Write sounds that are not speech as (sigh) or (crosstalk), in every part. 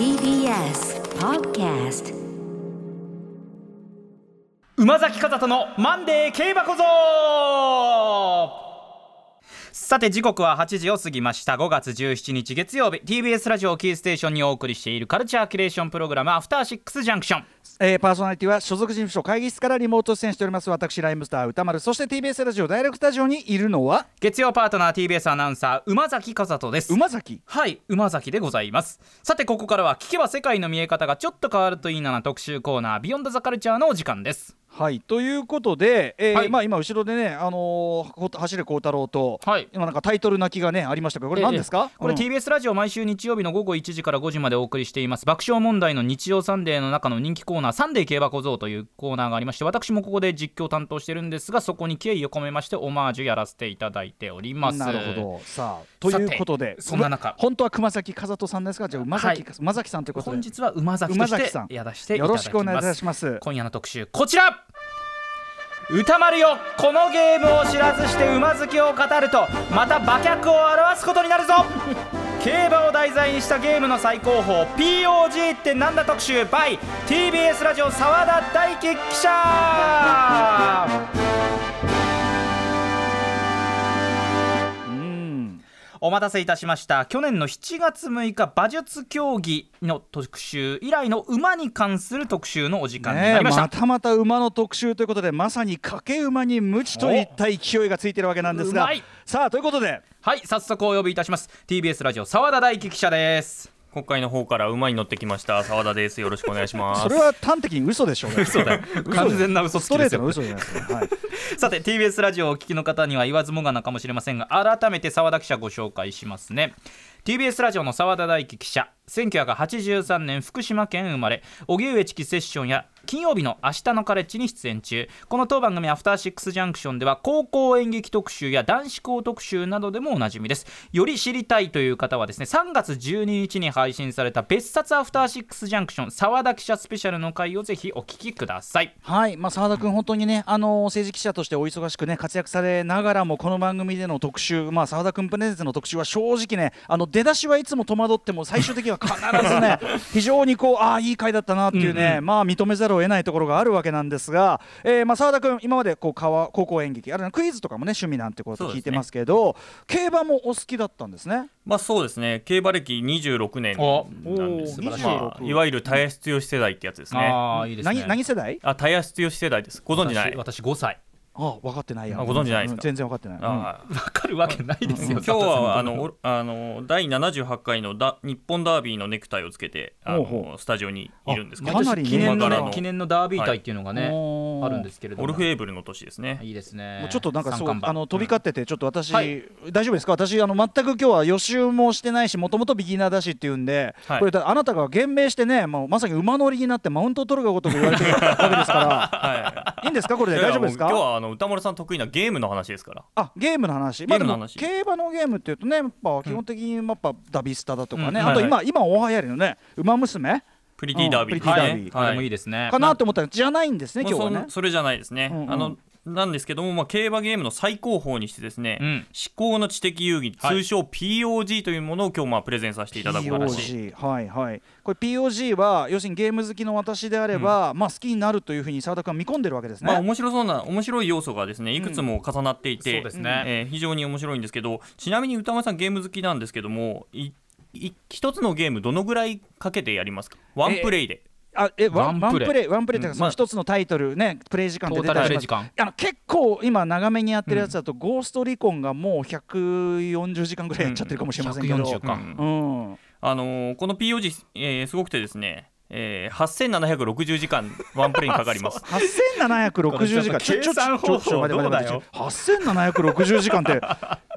TBS Podcast 馬崎風人のマンデー競馬小僧さて時刻は8時を過ぎました。5月17日月曜日。TBS ラジオキーステーションにお送りしているカルチャーキュレーションプログラムアフターシックスジャンクション。えーパーソナリティは所属事務所会議室からリモート出演しております。私ライムスター歌丸。そして TBS ラジオダイレクトスタジオにいるのは？月曜パートナー TBS アナウンサー馬崎風人です。馬崎？はい馬崎でございます。さてここからは聞けば世界の見え方がちょっと変わるといいなな特集コーナービヨンドザカルチャーのお時間です。はいということで、えーはい。まあ、今後ろでね、あのーこ走れ孝太郎と、はい。今なんかタイトル泣きがねありましたけどこれ何ですか、ええこれうん。TBS ラジオ毎週日曜日の午後1時から5時までお送りしています。爆笑問題の日曜サンデーの中の人気コーナーサンデー競馬小僧というコーナーがありまして私もここで実況を担当してるんですがそこに敬意を込めましてオマージュやらせていただいております。なるほど。さあということでそんな中。本当は熊崎和人さんですがじゃあ馬崎、はい。馬崎さんということで。本日は馬崎として馬崎さん。やらせていたよろだきしくお願いいたますします。今夜の特集こちら歌丸よこのゲームを知らずして馬好きを語るとまた馬脚を表すことになるぞ。(laughs) 競馬を題材にしたゲームの最高峰 POG ってなんだ特集？by TBS ラジオ澤田大樹記者お待たせいたしました。去年の7月6日馬術競技の特集以来の馬に関する特集のお時間になりました、またまた馬の特集ということでまさに賭け馬に無知といった勢いがついてるわけなんですが。さあということで。はい早速お呼びいたします。TBS ラジオ澤田大樹記者です今回の方から馬に乗ってきました。澤田です。よろしくお願いします。(laughs) それは端的に嘘でしょうね。嘘だ。よ完全な嘘つストレートの嘘じゃないですか、はい、(laughs) さて TBS ラジオをお聞きの方には言わずもがなかもしれませんが改めて澤田記者ご紹介しますね TBS ラジオの澤田大樹記者1983年福島県生まれ荻上チキセッションや金曜日の明日のカレッジに出演中。この当番組アフターシックスジャンクションでは高校演劇特集や男子校特集などでもおなじみです。より知りたいという方はですね3月12日に配信された別冊アフターシックスジャンクション澤田記者スペシャルの回をぜひお聞きください。はい。まあ、澤田君、本当にね、あの政治記者としてお忙しくね活躍されながらも、この番組での特集、まあ、澤田君プレゼンツの特集は正直ね、あの出だしはいつも戸惑っても、最終的には必ずね、(laughs) 非常にこう、ああ、いい回だったなっていうね、まあ、認めざるを得ないところがあるわけなんですが、えーまあ、澤田君、今までこう川高校演劇、あるいはクイズとかもね、趣味なんてことを聞いてますけど、競馬もお好きだったんですね？まあそうですね。競馬歴26年おなんですおーまあ、26いわゆる田谷剛世代ってやつですね。ああいいですね。何何世代？あ田谷剛世代です。ご存知ない？私私5歳あ分かってないやあご存知ないですか？うん全然分かってない、うん。あわかるわけないですよ、今日はあのおあの第78回のだ日本ダービーのネクタイをつけてあのほうほスタジオにいるんですけどかなり記念の,、ね記念のダービー隊っていうのがね、はい。あるんですけれども。オルフェーブルの年ですね。いいですね。もうちょっとなんかそうあの飛び交っててちょっと私、はい。大丈夫ですか？私あの全く今日は予習もしてないしもともとビギナーだしっていうんで、はい。これだあなたが言明してねもうまさに馬乗りになってマウントを取るがごとく言われてるわけですから。(laughs) はい。いいんですか？これで大丈夫ですか？今日はあの歌丸さん得意なゲームの話ですから。あゲームの話。ゲームの話。まあ、でも競馬のゲームっていうとねやっぱ基本的にやっぱダビスタだとかね、うん。あと今、はい。今大流行りのね馬娘。プリティダービー。うんプリティダービー。はい、あれもいいですね。かなと思ったらじゃないんですね今日はね。まあそ。それじゃないですね、うんうん。あのなんですけども、まあ、競馬ゲームの最高峰にしてですね、うん。思考の知的遊戯はい。通称 POG というものを今日まあプレゼンさせていただく話、はいはい。これ POG は要するにゲーム好きの私であれば、まあ好きになるというふうに澤田君は見込んでるわけですね、まあ面白そうな面白い要素がですねいくつも重なっていて、そうですね。えー非常に面白いんですけどちなみに歌丸さんゲーム好きなんですけども一つのゲームどのぐらいかけてやりますか？ワンプレイで、あえワンワンプレイ。プレイ。ワンプレイっていうかそのまあ一つのタイトルねプレイ時間って出たあの結構今長めにやってるやつだと、ゴーストリコンがもう140時間ぐらいやっちゃってるかもしれませんけど、140か、うん。うん。あのーこの POG、えーすごくてですね、えー、8760時間ワンプレイにかかります。(laughs) 8760時間。(laughs) ちょちょちょちょちょ待って待って待って8760時間って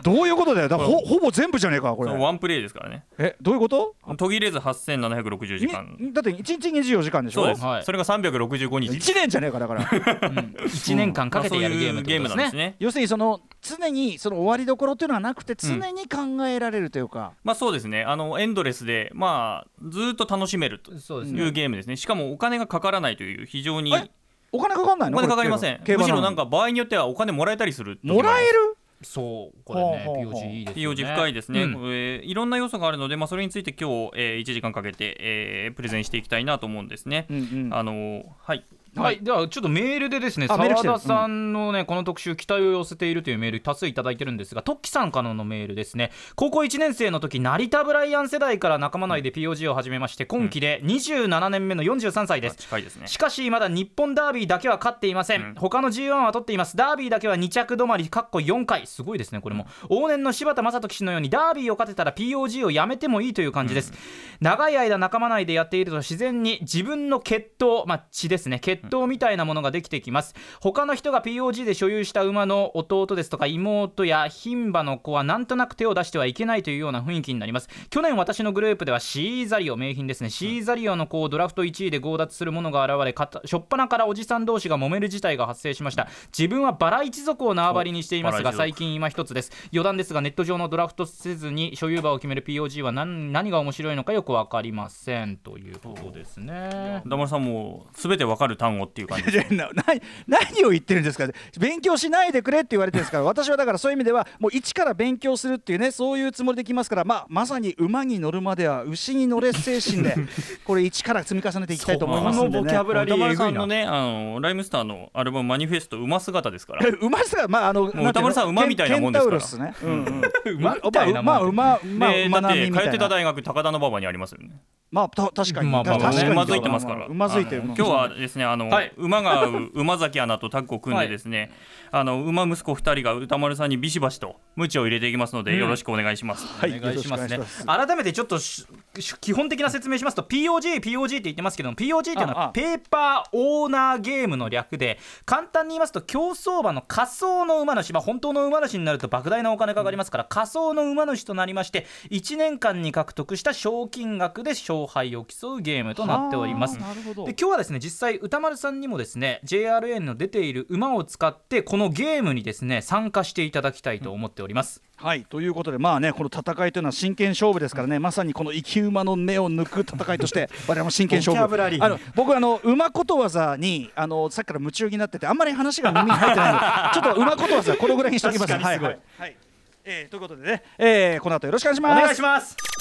どういうことだよ？だからほほぼ全部じゃねえかこれ。ワンプレイですからね。えどういうこと？途切れず8760時間。にだって1日24時間でしょ？そうです、はいそれが365日。1年じゃねえかだから。(laughs) 1年間かけてやるゲームってことですね,、すね。要するにその常にその終わりどころっていうのはなくて常に考えられるというか、まあそうですね。あのエンドレスでまあずーっと楽しめると。そうですねいうゲームですね。しかもお金がかからないという非常にえ？お金かかんないの？お金かかりません。むしろなんか場合によってはお金もらえたりする時も。らえる？そうこれね POG いいですよね。POG 深いですね、うん。えーいろんな要素があるので、まあ、それについて今日、えー1時間かけて、えープレゼンしていきたいなと思うんですね。うんうん。あのーはいはい、ではちょっとメールでですね澤田さんのね、この特集期待を寄せているというメール多数いただいてるんですがトッキさんからのメールですね。高校1年生の時成田ブライアン世代から仲間内で POG を始めまして今期で27年目の43歳です、近いですね。しかしまだ日本ダービーだけは勝っていません、うん。他の G1 は取っています。ダービーだけは2着止まりかっこ4回。すごいですねこれも。往年の柴田正人騎手のようにダービーを勝てたら POG をやめてもいいという感じです、長い間仲間内でやっていると自然に自分の血統まあ血ですね。血統みたいなものができてきます。他の人が POG で所有した馬の弟ですとか妹や牝馬の子はなんとなく手を出してはいけないというような雰囲気になります。去年私のグループではシーザリオ名品ですね。シーザリオの子をドラフト1位で強奪する者が現れ初っ端からおじさん同士が揉める事態が発生しました。自分はバラ一族を縄張りにしていますが最近今一つです。余談ですがネット上のドラフトせずに所有馬を決める POG は何何が面白いのかよく分かりません。ということですね。歌丸さんもすべてわかる単語っていう感じです。なな何を言ってるんですか勉強しないでくれって言われてるんですから私はだからそういう意味ではもう一から勉強するっていうねそういうつもりできますから、まあ、まさに馬に乗るまでは牛に乗れ精神で (laughs) これ一から積み重ねていきたいと思いますんでねボキャ。ブラリーさんのね、あのライムスターのアルバムマニフェスト馬姿ですから。(laughs) 馬すがまああのう歌丸さん馬みたいなもんですからケンタウロスね。うんうん (laughs) 馬みたいなもんまあ馬まあで馬だって通並みみたいな。ってた大学高田馬場にありますよね。まあた確かに。まあまあ確かに。うまずいてますから。うまずいてる今日はですね、あの、はい。馬が合う馬崎アナとタッグを組んでですね、あの馬息子二人が歌丸さんにビシバシと鞭を入れていきますので、うん。よろしくお願いします。はい。お願いしますね。改めてちょっとしし基本的な説明しますと POG、POG って言ってますけども POG っていうのああはペーパーオーナーゲームの略で簡単に言いますと競走馬の仮想の馬主、まあ、本当の馬主になると莫大なお金かかりますから仮想の馬主となりまして1年間に獲得した賞金額で勝敗を競うゲームとなっております。はあなるほど。で今日はですね実際歌丸さんにもですね JRN の出ている馬を使ってこのゲームにですね参加していただきたいと思っております、はいということでまあねこの戦いというのは真剣勝負ですからねまさにこの生き馬の根を抜く戦いとして (laughs) 我々も真剣勝負。あの僕あの馬ことわざにあのさっきから夢中になっててあんまり話が耳に入ってないので (laughs) ちょっと馬ことわざこのぐらいにしておきます。はい。はいはい。えーということでね、えーこの後よろしくお願いします。お願いします.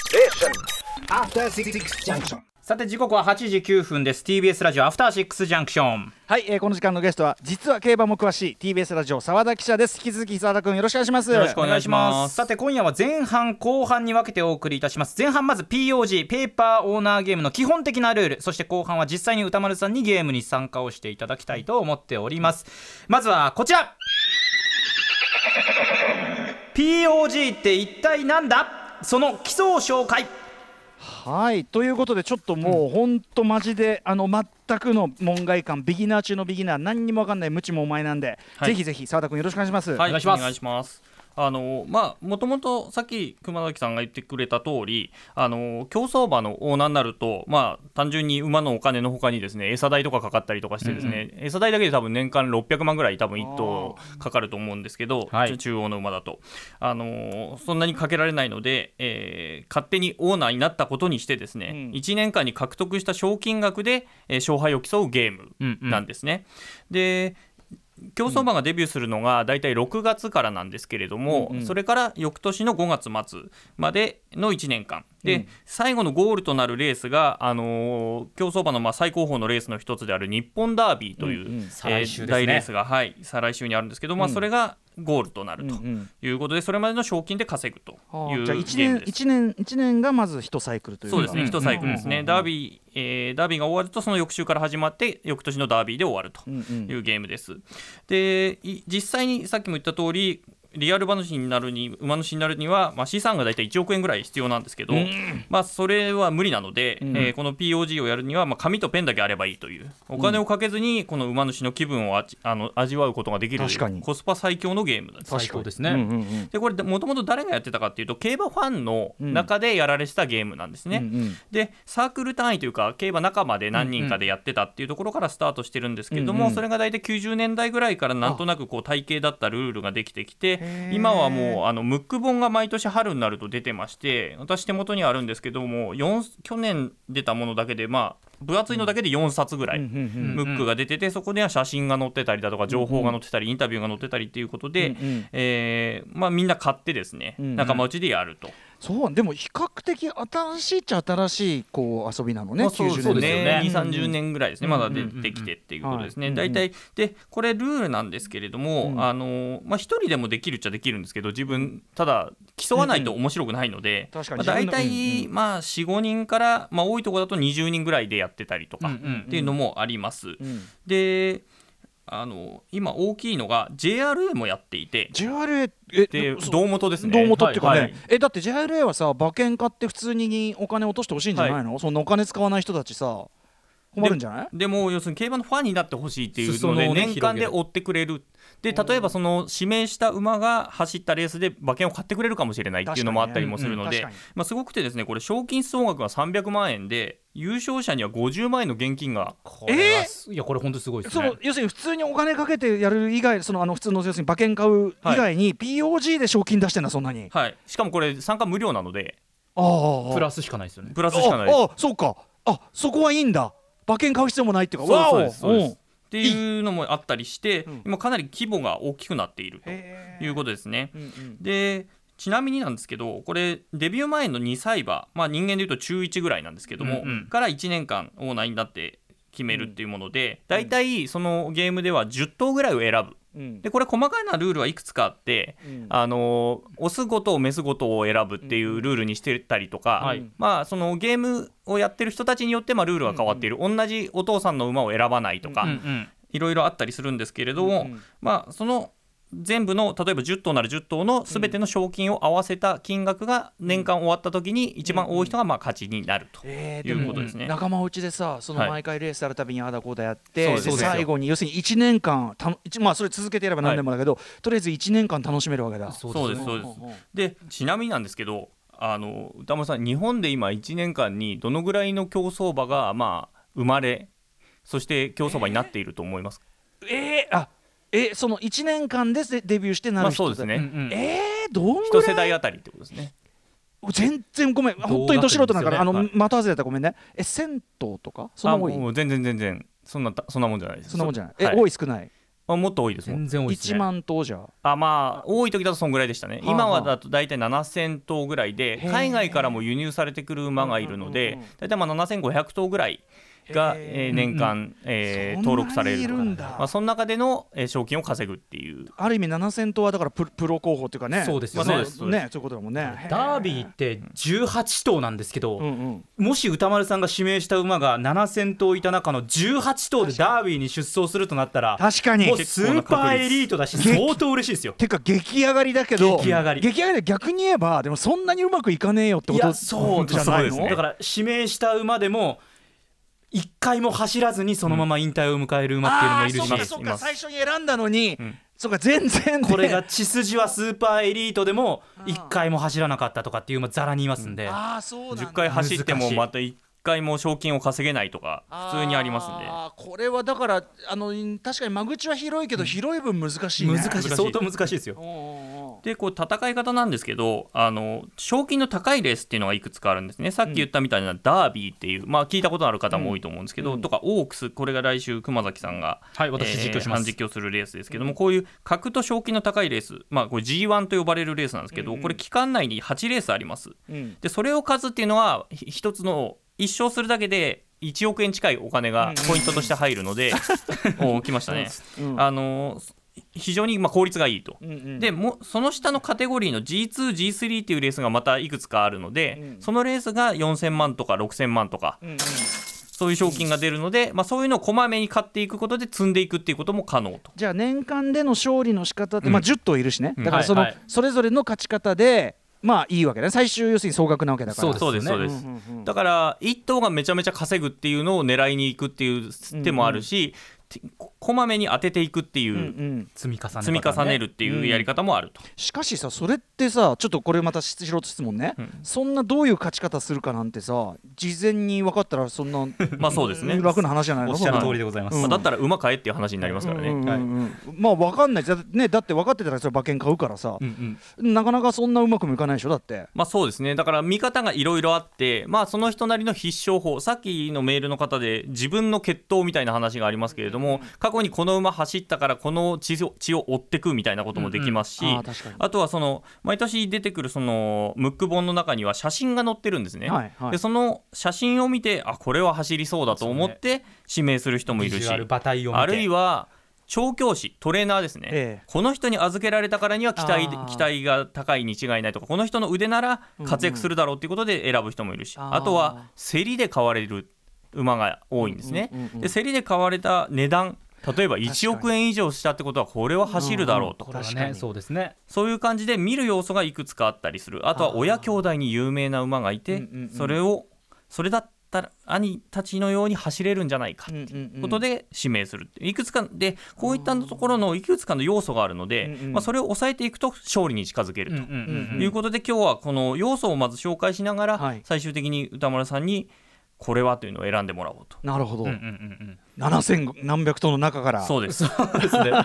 さて時刻は8時9分です。TBS ラジオアフターシックスジャンクションはい、えーこの時間のゲストは実は競馬も詳しい TBS ラジオ澤田記者です。引き続き澤田君よろしくお願いします。よろしくお願いします。さて今夜は前半後半に分けてお送りいたします。前半まず POG ペーパーオーナーゲームの基本的なルール。そして後半は実際に歌丸さんにゲームに参加をしていただきたいと思っております。まずはこちら。POG って一体なんだ？その基礎を紹介。はいということでちょっともう本当マジであの全くの門外観ビギナー中のビギナー何にも分かんない無知もお前なんで、はい。ぜひぜひ澤田君よろしくお願いします、はい、お願いします。お願いします。あのまあもともとさっき熊崎さんが言ってくれた通りあの競走馬のオーナーになるとまあ単純に馬のお金のほかにですね餌代とかかかったりとかしてですね、餌代だけで多分年間600万ぐらい多分1頭かかると思うんですけど、はい。中央の馬だと。あのそんなにかけられないので、えー勝手にオーナーになったことにしてですね、うん。1年間に獲得した賞金額で、えー勝敗を競うゲームなんですね。で競走馬がデビューするのが大体6月からなんですけれども、うんうん。それから翌年の5月末までの1年間。で、うん。最後のゴールとなるレースが、あのー競走馬のまあ最高峰のレースの一つである日本ダービーという、うんうん。えー大レースが、はい、再来週にあるんですけど、まあ、うん。それがゴールとなるとうんうんいうことで、それまでの賞金で稼ぐというじゃあゲ1年年一年がまず一サイクルというか。そうですね、うん一サイクルですね、うんうん。ダービー、えーダービーが終わると、その翌週から始まって、翌年のダービーで終わるとうんうんいうゲームです。でい実際にさっきも言った通りリアル馬主になるに馬主になるには、まあ、資産が大体1億円ぐらい必要なんですけど、まあ、それは無理なので、うん。えーこの POG をやるには、まあ、紙とペンだけあればいいという。お金をかけずにこの馬主の気分をあちあの味わうことができる確かに。コスパ最強のゲームなんです。最高ですね、うんうんうん。でこれもともと誰がやってたかっていうと競馬ファンの中でやられてたゲームなんですね。うんうんでサークル単位というか競馬仲間で何人かでやってたっていうところからスタートしてるんですけれども、うんうん。それが大体90年代ぐらいからなんとなくこう体系だったルールができてきて、で今はもうあのムック本が毎年春になると出てまして私手元にはあるんですけども4去年出たものだけでまあ分厚いのだけで4冊ぐらい、ムックが出ててそこでは写真が載ってたりだとか情報が載ってたりインタビューが載ってたりっていうことで、えーまあ、みんな買ってですね、仲間内でやると。そうでも比較的新しいっちゃ新しいこう遊びなのね、まあそう90そう年ですよね。ね2 3 0年ぐらいですね、うん。まだ出てきてっていうことですね、はい。大体でこれルールなんですけれども、うん。あのまあ、一人でもできるっちゃできるんですけど自分ただ競わないと面白くないので、確かに。まあ、大体、まあ、45人から、まあ、多いところだと20人ぐらいでやってたりとかうんうんっていうのもあります。うん。であの今大きいのが JRA もやっていて。JRA えでそ胴元ですね。胴元っていうかね、はいはい。えだって JRA はさ馬券買って普通にお金落としてほしいんじゃないの、そんなお金使わない人たちさ困るんじゃない？でも要するに競馬のファンになってほしいっていうので年間で追ってくれるで例えばその指名した馬が走ったレースで馬券を買ってくれるかもしれないっていうのもあったりもするので、まあ、すごくてですねこれ賞金総額が300万円で優勝者には50万円の現金がこれはすいやこれ本当すごいですね。その要するに普通にお金かけてやる以外そのあの普通の要するに馬券買う以外に POG で賞金出してんだそんなに。はい。しかもこれ参加無料なので。ああプラスしかないですよね。プラスしかないああそうか。あそこはいいんだ。馬券買う必要もないっていうか。そうわおそうです。そうです。んっていうのもあったりしてうん。今かなり規模が大きくなっているへということですね。うんうん。でちなみになんですけどこれデビュー前の2歳馬、まあ、人間でいうと中1ぐらいなんですけども、うんうん。から1年間オーナーになって決めるっていうもので、大体そのゲームでは10頭ぐらいを選ぶうん。でこれ細かいなルールはいくつかあって、うん。あのオスごとメスごとを選ぶっていうルールにしてたりとか、はい。まあそのゲームをやってる人たちによってまあルールが変わっている、同じお父さんの馬を選ばないとか、うんうんいろいろあったりするんですけれども、うん。まあその全部の例えば10頭なら10頭の全ての賞金を合わせた金額が年間終わった時に一番多い人がまあ勝ちになるということですね。仲間内でさそのはい。毎回レースあるたびにああだこうだやって、そうです。で最後に要するに1年間たまあそれ続けてやれば何でもだけど、とりあえず1年間楽しめるわけだ。そうです。す。そうです。でちなみになんですけどあの歌丸さん日本で今1年間にどのぐらいの競走馬がまあ生まれそして競走馬になっていると思いますか、えー、あえその1年間でデデビューしてなまある人そうですね、うんうん。えー、どんぐ一らい？世代あたりってことですね。全然ごめん。本当にど素人なんから、あの、はい的外れだったらごめんね。え銭湯とか？そんなあ多い？もう全然全然。そんなそんなもんじゃないです。そんなもんじゃない。え、はい。多い少ない？あもっと多いですもん全然多いです1ね万頭じゃ。あまあ多い時だとそんぐらいでしたね、はあ今はだと大体7000頭ぐらいで海外からも輸入されてくる馬がいるので大体まあ7500頭ぐらいが、へええー年間、え登録されるまあ、その中での、えー賞金を稼ぐっていう。ある意味7000頭はだからプロプロ候補っていうかね。そうですよ。まあそうですそうです。ねそういうことだもんね。ダービーって18頭なんですけど、うんうん。もし歌丸さんが指名した馬が7000頭いた中の18頭でダービーに出走するとなったら確かに。もうスーパーエリートだし相当嬉しいですよ。てか激上がりだけど激上がり。激上がりで逆に言えばでもそんなにうまくいかねえよってことそうじゃないの？そうです。ねだから指名した馬でも一回も走らずにそのまま引退を迎える馬っていうのもいるし、あーそうかそうか最初に選んだのに、ん。そうか全然ね。これが血筋はスーパーエリートでも一回も走らなかったとかっていう馬ざらにいますんで、ああそうなんだ。10回走ってもまた1回も賞金を稼げないとか普通にありますんで。これはだからあの確かに間口は広いけど、広い分難しいね。難しい。難しい。相当難しいですよ。おうおうおうでこう戦い方なんですけどあの賞金の高いレースっていうのがいくつかあるんですね。さっき言ったみたいなダービーっていう、まあ聞いたことある方も多いと思うんですけど、うん。とかオークスこれが来週熊崎さんが、はい私実況します。えー実況するレースですけども、こういう格と賞金の高いレース、まあ、これ G1 と呼ばれるレースなんですけど、これ期間内に8レースあります。うん。でそれを数っていうのはひ一つの一勝するだけで1億円近いお金がポイントとして入るので、(laughs) お来ましたね、うん。あの非常にまあ効率がいいと。うんうん。でもその下のカテゴリーの G2、G3 っていうレースがまたいくつかあるので、うんそのレースが4000万とか6000万とか。うんうん。そういう賞金が出るので、まあ、そういうのをこまめに買っていくことで積んでいくっていうことも可能と。じゃあ年間での勝利の仕方って、うん。まあ10頭いるしね、うん。だからその、それぞれの勝ち方でまあいいわけだね。最終要するに総額なわけだから。そうです。そうですそうです。うんうんうん。だから1頭がめちゃめちゃ稼ぐっていうのを狙いに行くっていう手もあるし、てここまめに当てていくっていう、うんうん。積み重ね、積み重ねるっていうやり方もあると。しかしさそれってさちょっとこれまた素人質問ね、うん。そんなどういう勝ち方するかなんてさ事前に分かったらそんな (laughs) まあそうですね。楽な話じゃないの？おっしゃる通りでございます、うん。まあだったら馬買えっていう話になりますからね。うんうんうんまあ分かんない。だ,、ね、だって分かってたらそれ馬券買うからさ、うんうん。なかなかそんなうまくもいかないでしょだって。まあそうですね。だから見方がいろいろあってまあその人なりの必勝法。さっきのメールの方で自分の血統みたいな話がありますけれども過去にこの馬走ったからこの血を血を追ってくみたいなこともできますし、ああ確かに。あとはその毎年出てくるそのムック本の中には写真が載ってるんですね。はいはい。でその写真を見てあこれは走りそうだと思って指名する人もいるし、ビジュアル馬体を見て。あるいは調教師トレーナーですね、ええ。この人に預けられたからには期待期待が高いに違いないとかこの人の腕なら活躍するだろうっていうことで選ぶ人もいるし、あー。あとは競りで買われる馬が多いんですね。うんうんうんで競りで買われた値段例えば1億円以上したってことはこれは走るだろうと、これは確かに。ねそうですね。そういう感じで見る要素がいくつかあったりする。あとは親兄弟に有名な馬がいて、うんうんうん。それをそれだったら兄たちのように走れるんじゃないかっていうことで指名するっていう。いくつかでこういったところのいくつかの要素があるので、うんうんまあ、それを抑えていくと勝利に近づけると。うん。いうことで今日はこの要素をまず紹介しながら、はい。最終的に歌丸さんにこれはというのを選んでもらおうと。なるほど、うんうんうんうん7000何百頭の中から。そうです。そうですね。(laughs)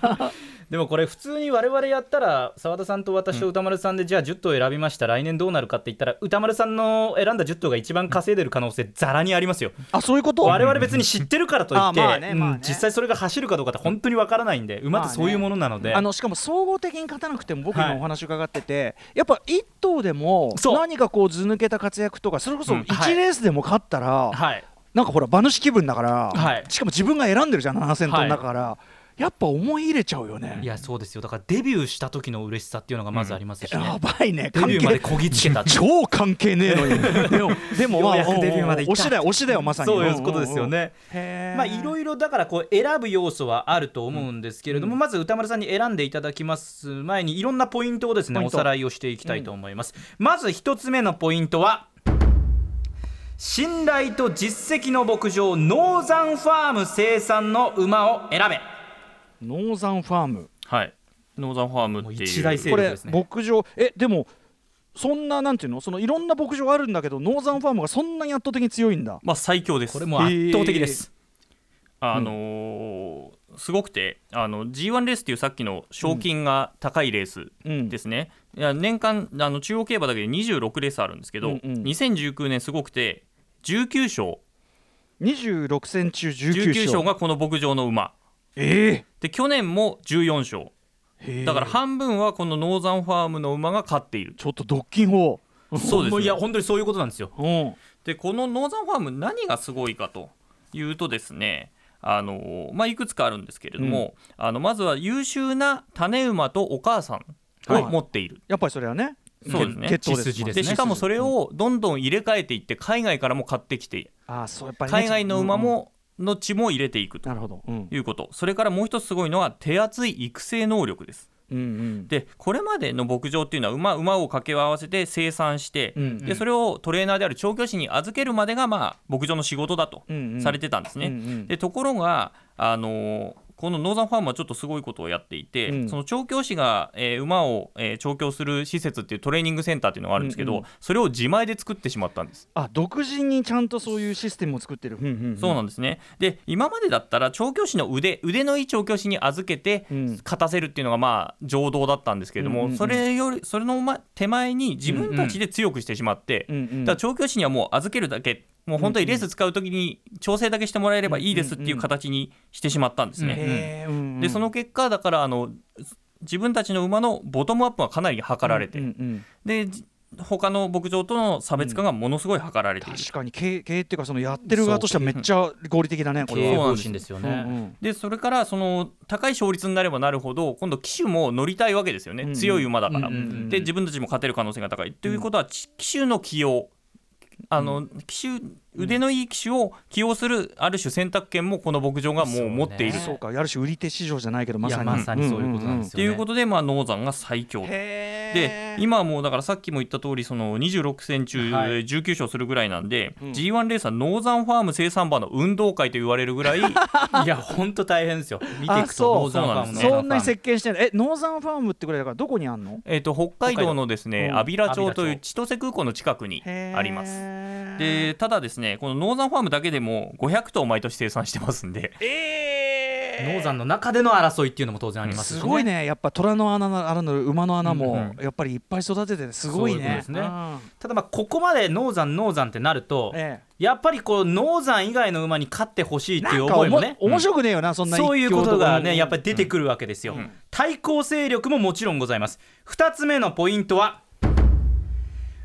でもこれ普通に我々やったら澤田さんと私と歌丸さんでじゃあ10頭選びました。来年どうなるかって言ったら歌丸さんの選んだ10頭が一番稼いでる可能性ざらにありますよ。あそういうこと？我々別に知ってるからといって、実際それが走るかどうかって本当にわからないんで馬ってそういうものなので、あのしかも総合的に勝たなくても僕はい。今お話伺ってて、やっぱ1頭でも何かこう図抜けた活躍とかそれこそうん。1レースでも勝ったら、はいなんかほら馬主気分だから、はい。しかも自分が選んでるじゃん7000頭の中から、やっぱ思い入れちゃうよね。いやそうですよ。だからデビューした時の嬉しさっていうのがまずありますしね、やばいね。デビューまでこぎつけた。超関係ねえのに。(laughs) でもでもまあデビューまで推しだよ推しだよまさに。そういうことですよね。まあいろいろだからこう選ぶ要素はあると思うんですけれども、まず歌丸さんに選んでいただきます前にいろんなポイントをですねおさらいをしていきたいと思います、まず一つ目のポイントは信頼と実績の牧場ノーザンファーム生産の馬を選べ。ノーザンファーム。はい。ノーザンファームっていう。一大勢これ力ですね。牧場えでもそんななんていうの？そのいろんな牧場あるんだけどノーザンファームがそんなに圧倒的に強いんだ。まあ最強です。これもう圧倒的です、あのーすごくてあの G1 レースっていうさっきの賞金が高いレースうん。ですね、いや年間あの中央競馬だけで26レースあるんですけど、うんうん。2019年すごくて19勝。26戦中19 19勝。勝がこの牧場の馬。えで去年も14勝。え。だから半分はこのノーザンファームの馬が勝っている。ちょっとドッキン法そうです、も (laughs) ういやね、本当にそういうことなんですよ。うん。でこのノーザンファーム何がすごいかというとですねあのまあ、いくつかあるんですけれども、あのまずは優秀な種馬とお母さんを持っている、やっぱりそれはねそうですね。血統です血筋ですね。でしかもそれをどんどん入れ替えていって海外からも買ってきてああそうやっぱりね。海外の馬もの血も入れていくとなるほど。うん。いうこと。それからもう一つすごいのは手厚い育成能力ですうんうん。でこれまでの牧場っていうのは馬馬を掛け合わせて生産して、うんでそれをトレーナーである調教師に預けるまでが、まあ、牧場の仕事だとうんうん。されてたんですね。うんうん。でところが、あのーこのノーザンファームはちょっとすごいことをやっていて、うん。その調教師が、えー馬を、えー調教する施設っていうトレーニングセンターっていうのがあるんですけど、うんうん。それを自前で作ってしまったんです。あ独自にちゃんとそういうシステムを作ってる。うんうんそうなんですね。で今までだったら調教師の腕腕のいい調教師に預けてうん。勝たせるっていうのがまあ常道だったんですけれども、うんうんうん。それよりそれのま手前に自分たちで強くしてしまって、うんうん。だから調教師にはもう預けるだけもう本当にレース使う時に調整だけしてもらえればいいですっていう形にしてしまったんですね。でその結果だからあの自分たちの馬のボトムアップがかなり図られて、うんうんでじ他の牧場との差別化がものすごい図られている。確かに経営経営っていうかそのやってる側としてはめっちゃ合理的だねこれは。経営方針ですよね、うんうん。でそれからその高い勝率になればなるほど今度騎手も乗りたいわけですよね、うんうん。強い馬だから、うんうんうんで自分たちも勝てる可能性が高い。ということは、ち騎手の起用あの騎手腕のいい騎手を起用するある種選択権もこの牧場がもう持っている。そうね。そうか。ある種売り手市場じゃないけどまさに。まさにそういうことなんですよね、っていうことで、まあ、ノーザンが最強へで今はもうだからさっきも言った通りその26戦中はい。19勝するぐらいなんで、うん。G1 レースはノーザンファーム生産馬の運動会と言われるぐらい (laughs) いや本当大変ですよ。見ていくとノーザンファームのそんなに席巻してるえノーザンファームってこれだからどこにあんの？えー、と北海道のですねうん安平町という千歳空港の近くにあります。すでただですねこのノーザンファームだけでも500頭毎年生産してますんで。えノーザンの中での争いっていうのも当然ありますしすごいね。やっぱ虎の穴のあの馬の穴も。うんやっぱりいっぱい育ててすごいね。そういうね。うん。ただまあここまでノーザンノーザンってなるとえやっぱりこうノーザン以外の馬に勝ってほしいっていう思いもね。面白くねえよなそんなそういうことがねやっぱりり出てくるわけですよ、うん。対抗勢力ももちろんございます。2つ目のポイントは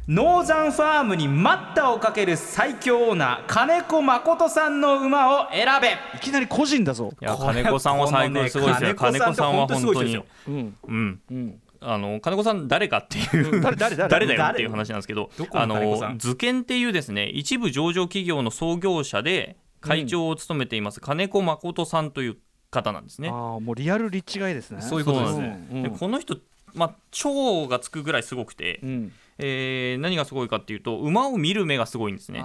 ノーザンファームに待ったをかける最強オーナー金子誠さんの馬を選べ。いきなり個人だぞ。いや金子さんは最高すごいですよ。ね金子さんは本当に。本当すごいですよ。うん。うん。うんあの金子さん誰かっていう誰誰誰誰だよっていう話なんですけどあの図研っていうですね一部上場企業の創業者で会長を務めています金子誠さんという方なんですね。ああもうリアル立地がいいですね。そういうことですね。うんでこの人まあ超がつくぐらいすごくて、うん。えー何がすごいかっていうと馬を見る目がすごいんですね。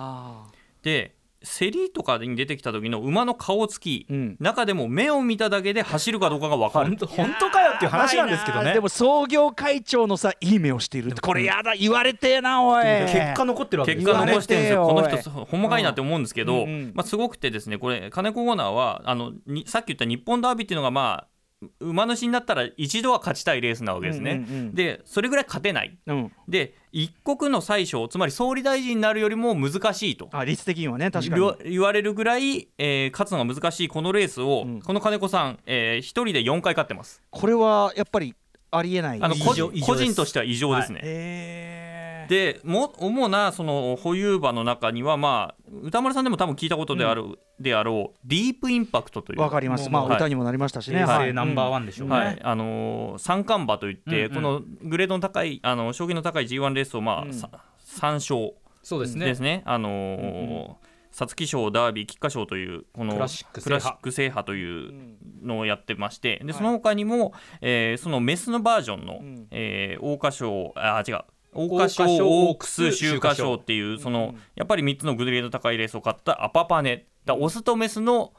で競りとかに出てきた時の馬の顔つき、うん。中でも目を見ただけで走るかどうかが分かる。本当本当かよっていう話なんですけどね。でも創業会長のさいい目をしているってこれやだ言われてえなおい。結果残ってるわけですからね。結果残してるんですよ、この人、ほんまかいなって思うんですけど、うんうん。まあ、すごくてですね、これ、金子オーナーはあのに、さっき言った日本ダービーっていうのが、まあ、馬主になったら一度は勝ちたいレースなわけですね。うんうんうんで、それぐらい勝てない。うんで、一国の宰相、つまり総理大臣になるよりも難しいと。あ率的にはね確か言わに言われるぐらい、えー勝つのが難しいこのレースを、うんこの金子さん、えー一人で4回勝ってます。これはやっぱりありえない異あの個人としては異常ですね。へえでも主なその保有馬の中には、まあ、歌丸さんでも多分聞いたことである、であろうディープインパクトという。わかります。まあはい。歌にもなりましたしね。平はい。成ナンバーワンでしょうね、はい。あのー三冠馬といって、うんうん。このグレードの高いあの将棋の高い G1 レースを、まあうん。さ3勝。そうですね。ですね、あのー皐月賞、ダービー、菊花賞というこのクラシック制覇。クラシック制覇というのをやってまして、ではい。その他にも、えーそのメスのバージョンの、ん。えー桜花賞、あ違う。桜花賞オークス秋華賞っていうそのやっぱり3つのグレード高いレースを勝ったアパパネだオスとメスの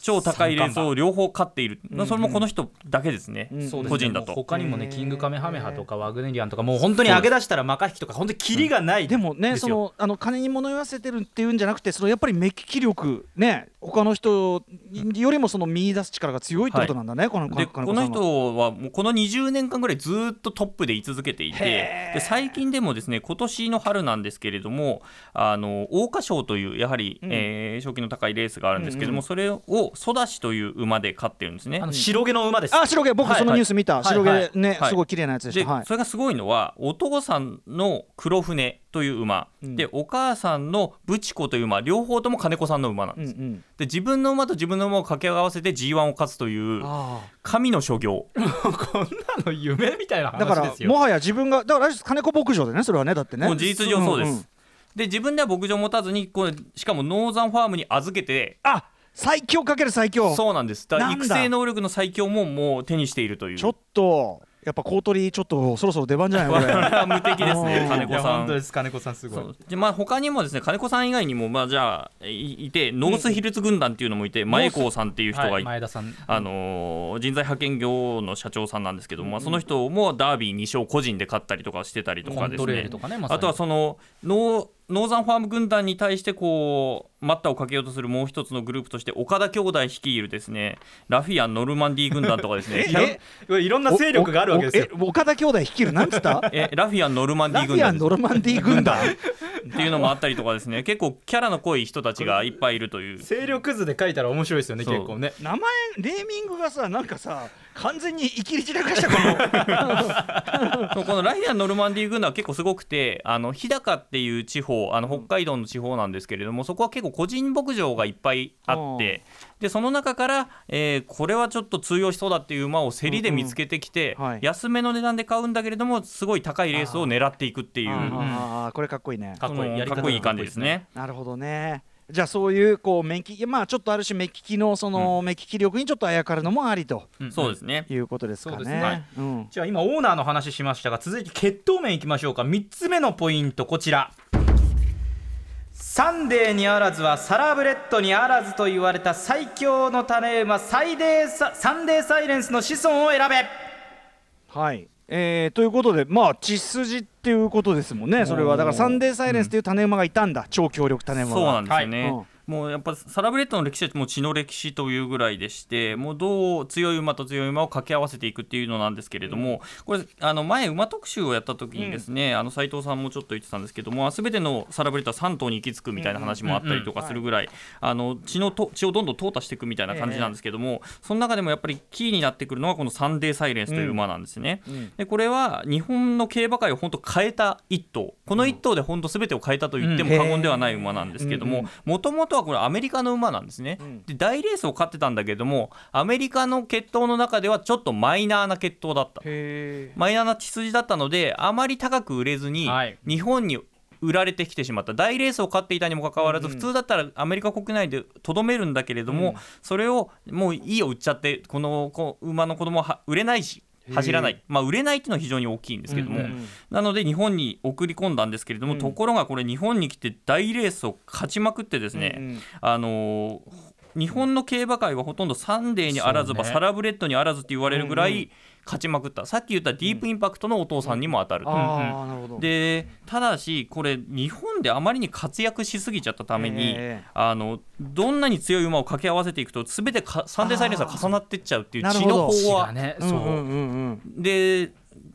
超高いレースを両方勝っている、ん。それもこの人だけですね、うん。そうですね個人だと。もう他にもねキングカメハメハとかワグネリアンとかもう本当に上げ出したらマカヒキとか本当にキリがないでもねそですよのあの金に物言わせてるっていうんじゃなくてそのやっぱり目利き力ね他の人よりもその見出す力が強いってことなんだね、このでこの人はもうこの20年間ぐらいずっとトップで居続けていてで最近でもですね今年の春なんですけれどもあの桜花賞というやはり、うん。えー賞金の高いレースがあるんですけれども、うんうんそれをソダシという馬で勝ってるんですね。あ。の白毛の馬です。あ白毛。僕はいそのニュース見た、はい白毛、はいね、はい。すごい綺麗なやつでしで、たはい。それがすごいのはお父さんの黒船という馬、うん。でお母さんのブチコという馬。両方とも金子さんの馬なんです、うんうんで自分の馬と自分の馬を掛け合わせて G1 を勝つというあ神の所業 (laughs) こんなの夢みたいなあだから話ですよ。もはや自分がだから金子牧場でねそれはねだってね。もう事実上そうです、んん。で自分では牧場を持たずにこれしかもノーザンファームに預けてあ最強かける最強。そうなんです。だ。育成能力の最強ももう手にしているという。ちょっとやっぱ公取りちょっとそろそろ出番じゃないこれ。(laughs) 無敵ですねうん。金子さいや本当んです金子さんすごい。でまあ他にもですね金子さん以外にもまあじゃあいいてノースヒルズ軍団っていうのもいて前田さんっていう人がはい前田さん。あのー人材派遣業の社長さんなんですけども、まあ、その人もダービー2勝個人で勝ったりとかしてたりとかですコントレーねルとかねまさに。あとはそのノーノーザンファーム軍団に対してこう待ったをかけようとするもう一つのグループとして岡田兄弟率いるですねラフィアン・ノルマンディー軍団とかですね。いろんな勢力があるわけですよ。岡田兄弟率いる？なんつった？えラフィアン・ノルマンディラフィアン・ー軍団ノルマンディー軍団。っていうのもあったりとかですね。結構キャラの濃い人たちがいっぱいいるという。勢力図で書いたら面白いですよね結構ね。名前ネーミングがさなんかさ完全にいきり散らかしたこの。(laughs) そうこのラフィアン・ノルマンディー軍団は結構すごくてあの日高っていう地方あの北海道の地方なんですけれどもそこは結構個人牧場がいっぱいあってでその中から、えーこれはちょっと通用しそうだっていう馬を競りで見つけてきて、うんうんはい。安めの値段で買うんだけれどもすごい高いレースを狙っていくっていう。あーこれかっこいいね。かっこいい。かっこいい感じですね。なるほどねじゃあそういうこう目利きまあちょっとある種目利きのその目利き力にちょっとあやかるのもありとそうですね。いうことですかね。ね。うん。じゃあ今オーナーの話しましたが続いて血統面いきましょうか。3つ目のポイントこちら。サンデーにあらずはサラブレッドにあらずと言われた最強の種馬サイデーササンデーサイレンスの子孫を選べ。はい。えーということでまあ血筋っていうことですもんねそれは。だからサンデーサイレンスっていう種馬がいたんだ、超強力種馬そうながんですよね、はいもうやっぱサラブレッドの歴史はもう血の歴史というぐらいでしてもうどう強い馬と強い馬を掛け合わせていくっていうのなんですけれども、これあの前馬特集をやった時にですね、あの斉藤さんもちょっと言ってたんですけども全てのサラブレッドは3頭に行き着くみたいな話もあったりとかするぐらい、あの血のと血をどんどん淘汰していくみたいな感じなんですけども、その中でもやっぱりキーになってくるのはこのサンデーサイレンスという馬なんですね。でこれは日本の競馬界を本当変えた一頭。この一頭で本当全てを変えたと言っても過言ではない馬なんですけどももともとはこれアメリカの馬なんですね、で大レースを勝ってたんだけどもアメリカの血統の中ではちょっとマイナーな血統だった。へマイナーな血筋だったのであまり高く売れずに、はい。日本に売られてきてしまった。大レースを勝っていたにもかかわらず、普通だったらアメリカ国内でとどめるんだけれども、それをもういいよ売っちゃってこのこ馬の子供は売れないし走らない、まあ、売れないっていうのは非常に大きいんですけども、なので日本に送り込んだんですけれども、ところがこれ日本に来て大レースを勝ちまくってですね、あのー日本の競馬界はほとんどサンデーにあらずば、ね。サラブレッドにあらずって言われるぐらい勝ちまくった、さっき言ったディープインパクトのお父さんにも当たる。と。ああなるほど。でただしこれ日本であまりに活躍しすぎちゃったために、ええ。あのどんなに強い馬を掛け合わせていくと全てかサンデーサイレンスが重なってっちゃうっていう血の飽和。そう、うんうんうんうん。で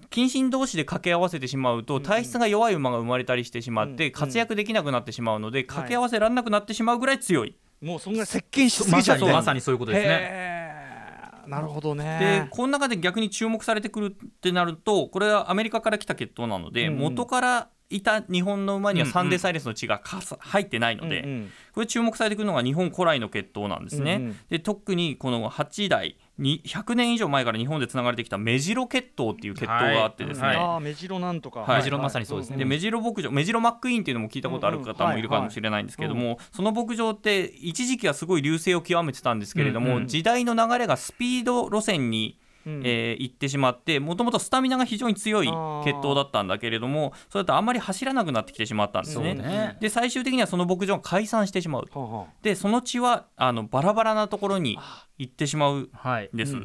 近親同士で掛け合わせてしまうと体質が弱い馬が生まれたりしてしまって活躍できなくなってしまうので掛け合わせられなくなってしまうぐらい強い。もうそんぐらい接近しすまぎちゃって。さにまさにそういうことですね。なるほどでねこの中で逆に注目されてくるってなるとこれはアメリカから来た血統なので、うんうん。元からいた日本の馬にはサンデーサイレンスの血が入ってないので、うんうん。これ注目されてくるのが日本古来の血統なんですね。うんうん。で特にこの8代に100年以上前から日本でつながれてきた目白血統っていう血統があってですね、はいああ目白なんとか。はい。目白まさにそうですね。で目白牧場目白マックイーンっていうのも聞いたことある方もいるかもしれないんですけども、その牧場って一時期はすごい隆盛を極めてたんですけれども、うんうん。時代の流れがスピード路線に、うん。えー行ってしまってもともとスタミナが非常に強い血統だったんだけれどもそれだとあんまり走らなくなってきてしまったんですね。ね。で最終的にはその牧場が解散してしまう。でその血はあのバラバラなところに行ってしまうんはい。です。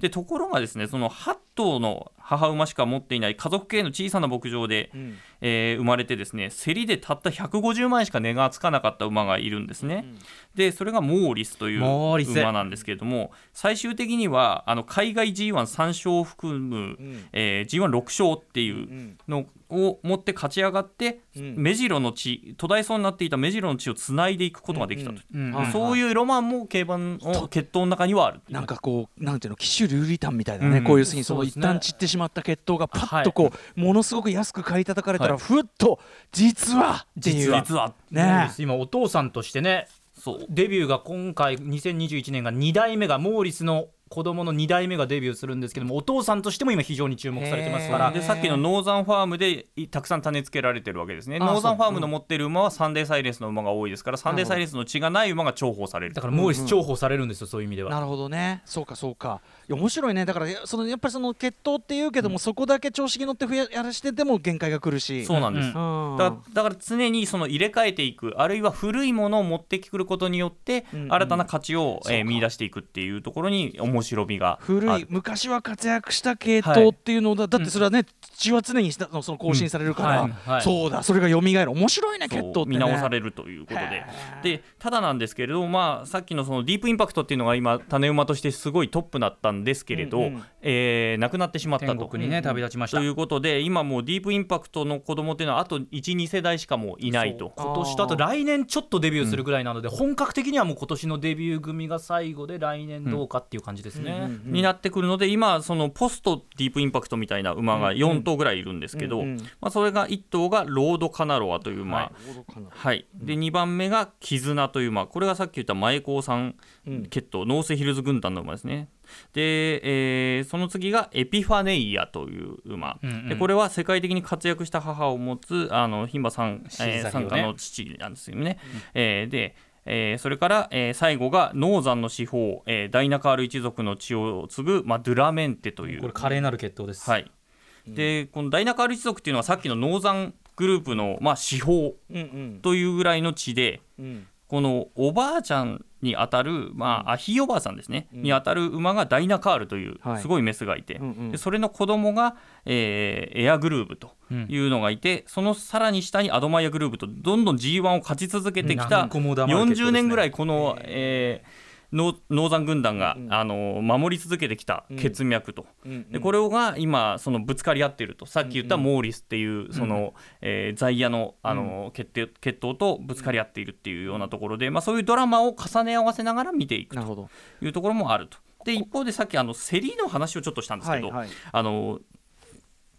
でところがですねその8頭の母馬しか持っていない家族系の小さな牧場で、んえー生まれてですね競りでたった150万円しか値がつかなかった馬がいるんですね。でそれがモーリスという馬なんですけれども最終的にはあの海外 G13 勝を含む、えー G16 勝っていうのを持って勝ち上がって、目白の地途絶えそうになっていた目白の地をつないでいくことができたと。うそういうロマンも競馬の血統の中にはある。なんかこうなんていうの騎手ルーリタンみたいなね、うん。こういうすにその一旦散ってしまった血統がパッとこう、ものすごく安く買い叩かれたら、ふっと実はっていう。実は。ね。今お父さんとしてねデビューが今回2021年が2代目がモーリスの子供の2代目がデビューするんですけどもお父さんとしても今非常に注目されてますから。でさっきのノーザンファームでいたくさん種付けられてるわけですね。あノーザンファームの持ってる馬はサンデーサイレンスの馬が多いですからサンデーサイレンスの血がない馬が重宝されるだからモーリス重宝されるんですよそういう意味では。なるほどね。そうかそうか。いや面白いね。だからそのやっぱりその血統っていうけども、そこだけ調子に乗って増ややらしてても限界が来るし。そうなんです、うん。うんだだから常にその入れ替えていくあるいは古いものを持ってくることによってうん。うん新たな価値を、えー見出していくっていうところに面白みがあ古いる。昔は活躍した系統っていうのだ、だってそれはね血は常にそのその更新されるから、うん。はい。はい。そうだそれが蘇る。面白いね血統って、ね、見直されるということで。でただなんですけれども、まあ、さっきのそのディープインパクトっていうのが今種馬としてすごいトップだったんですけれど、うんうんえー亡くなってしまった天と。国にね旅立ちました。ということで今もうディープインパクトの子供っていうのはあと12世代しかもういないと。今年とあと来年ちょっとデビューするぐらいなので、本格的にはもう今年のデビュー組が最後で来年どうかっていう感じですね、になってくるので今そのポストディープインパクトみたいな馬が4頭ぐらいいるんですけど、うんうん。まあ、それが1頭がロードカナロアという馬、ははい。で2番目がキズナという馬。これがさっき言った前田さんうん。血統ノースヒルズ軍団の馬ですねで、えーその次がエピファネイアという馬、うんうん。でこれは世界的に活躍した母を持つあの牝馬さん、参加の父なんですよね、えーでえーそれから、えー最後がノーザンの司法、えーダイナカール一族の血を継ぐ、まあ、ドゥラメンテという。これ華麗なる決闘です。はい、でこのダイナカール一族っていうのはさっきのノーザングループの、まあ、司法うんうん。というぐらいの血でうんこのおばあちゃんにあたる、まあ、あひいおばあさんですね、にあたる馬がダイナカールというはい。すごいメスがいて、うんうん。でそれの子供が、えーエアグルーブというのがいて、そのさらに下にアドマイヤグルーブとどんどん G1 を勝ち続けてきた何個も黙る決闘ですね。40年ぐらいこの、えーノノーザン軍団が、あの守り続けてきた血脈と、うん。でこれが今そのぶつかり合っていると。さっき言ったモーリスっていうその、えー在野のあの、決定決闘とぶつかり合っているっていうようなところで、まあ、そういうドラマを重ね合わせながら見ていくとなるほど。いうところもあると。で一方でさっきあの競りの話をちょっとしたんですけど、はいはい。あの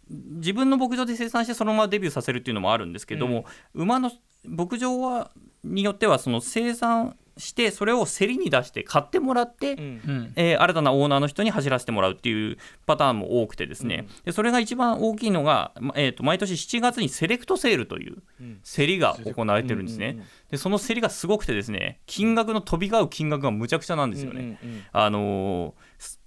自分の牧場で生産してそのままデビューさせるっていうのもあるんですけども、馬の牧場はによってはその生産してそれを競りに出して買ってもらって、うん。うん。えー新たなオーナーの人に走らせてもらうっていうパターンも多くてですね、でそれが一番大きいのが、まえー、と毎年7月にセレクトセールという競りが行われてるんですね、うんうんうんでその競りがすごくてですね金額の飛び交う金額がむちゃくちゃなんですよね、うんうんうん。あのーす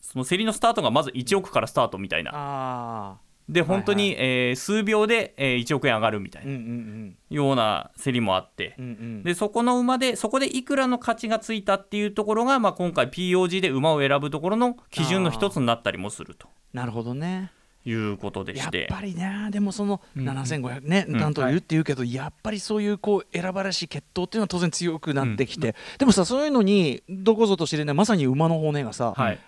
その競りのスタートがまず1億からスタートみたいな。あで本当に、えー数秒で、えー1億円上がるみたいなんような競りもあって、でそこの馬でそこでいくらの価値がついたっていうところが、まあ、今回 POG で馬を選ぶところの基準の一つになったりもすると。なるほどね。いうことでやっしてぱりねでもそのうん。7500ねうん。なんと言うって言うけどやっぱりそういうこう選ばれし決闘っていうのは当然強くなってきて。でもさそういうのにどこぞと知れないまさに馬の骨がさはい。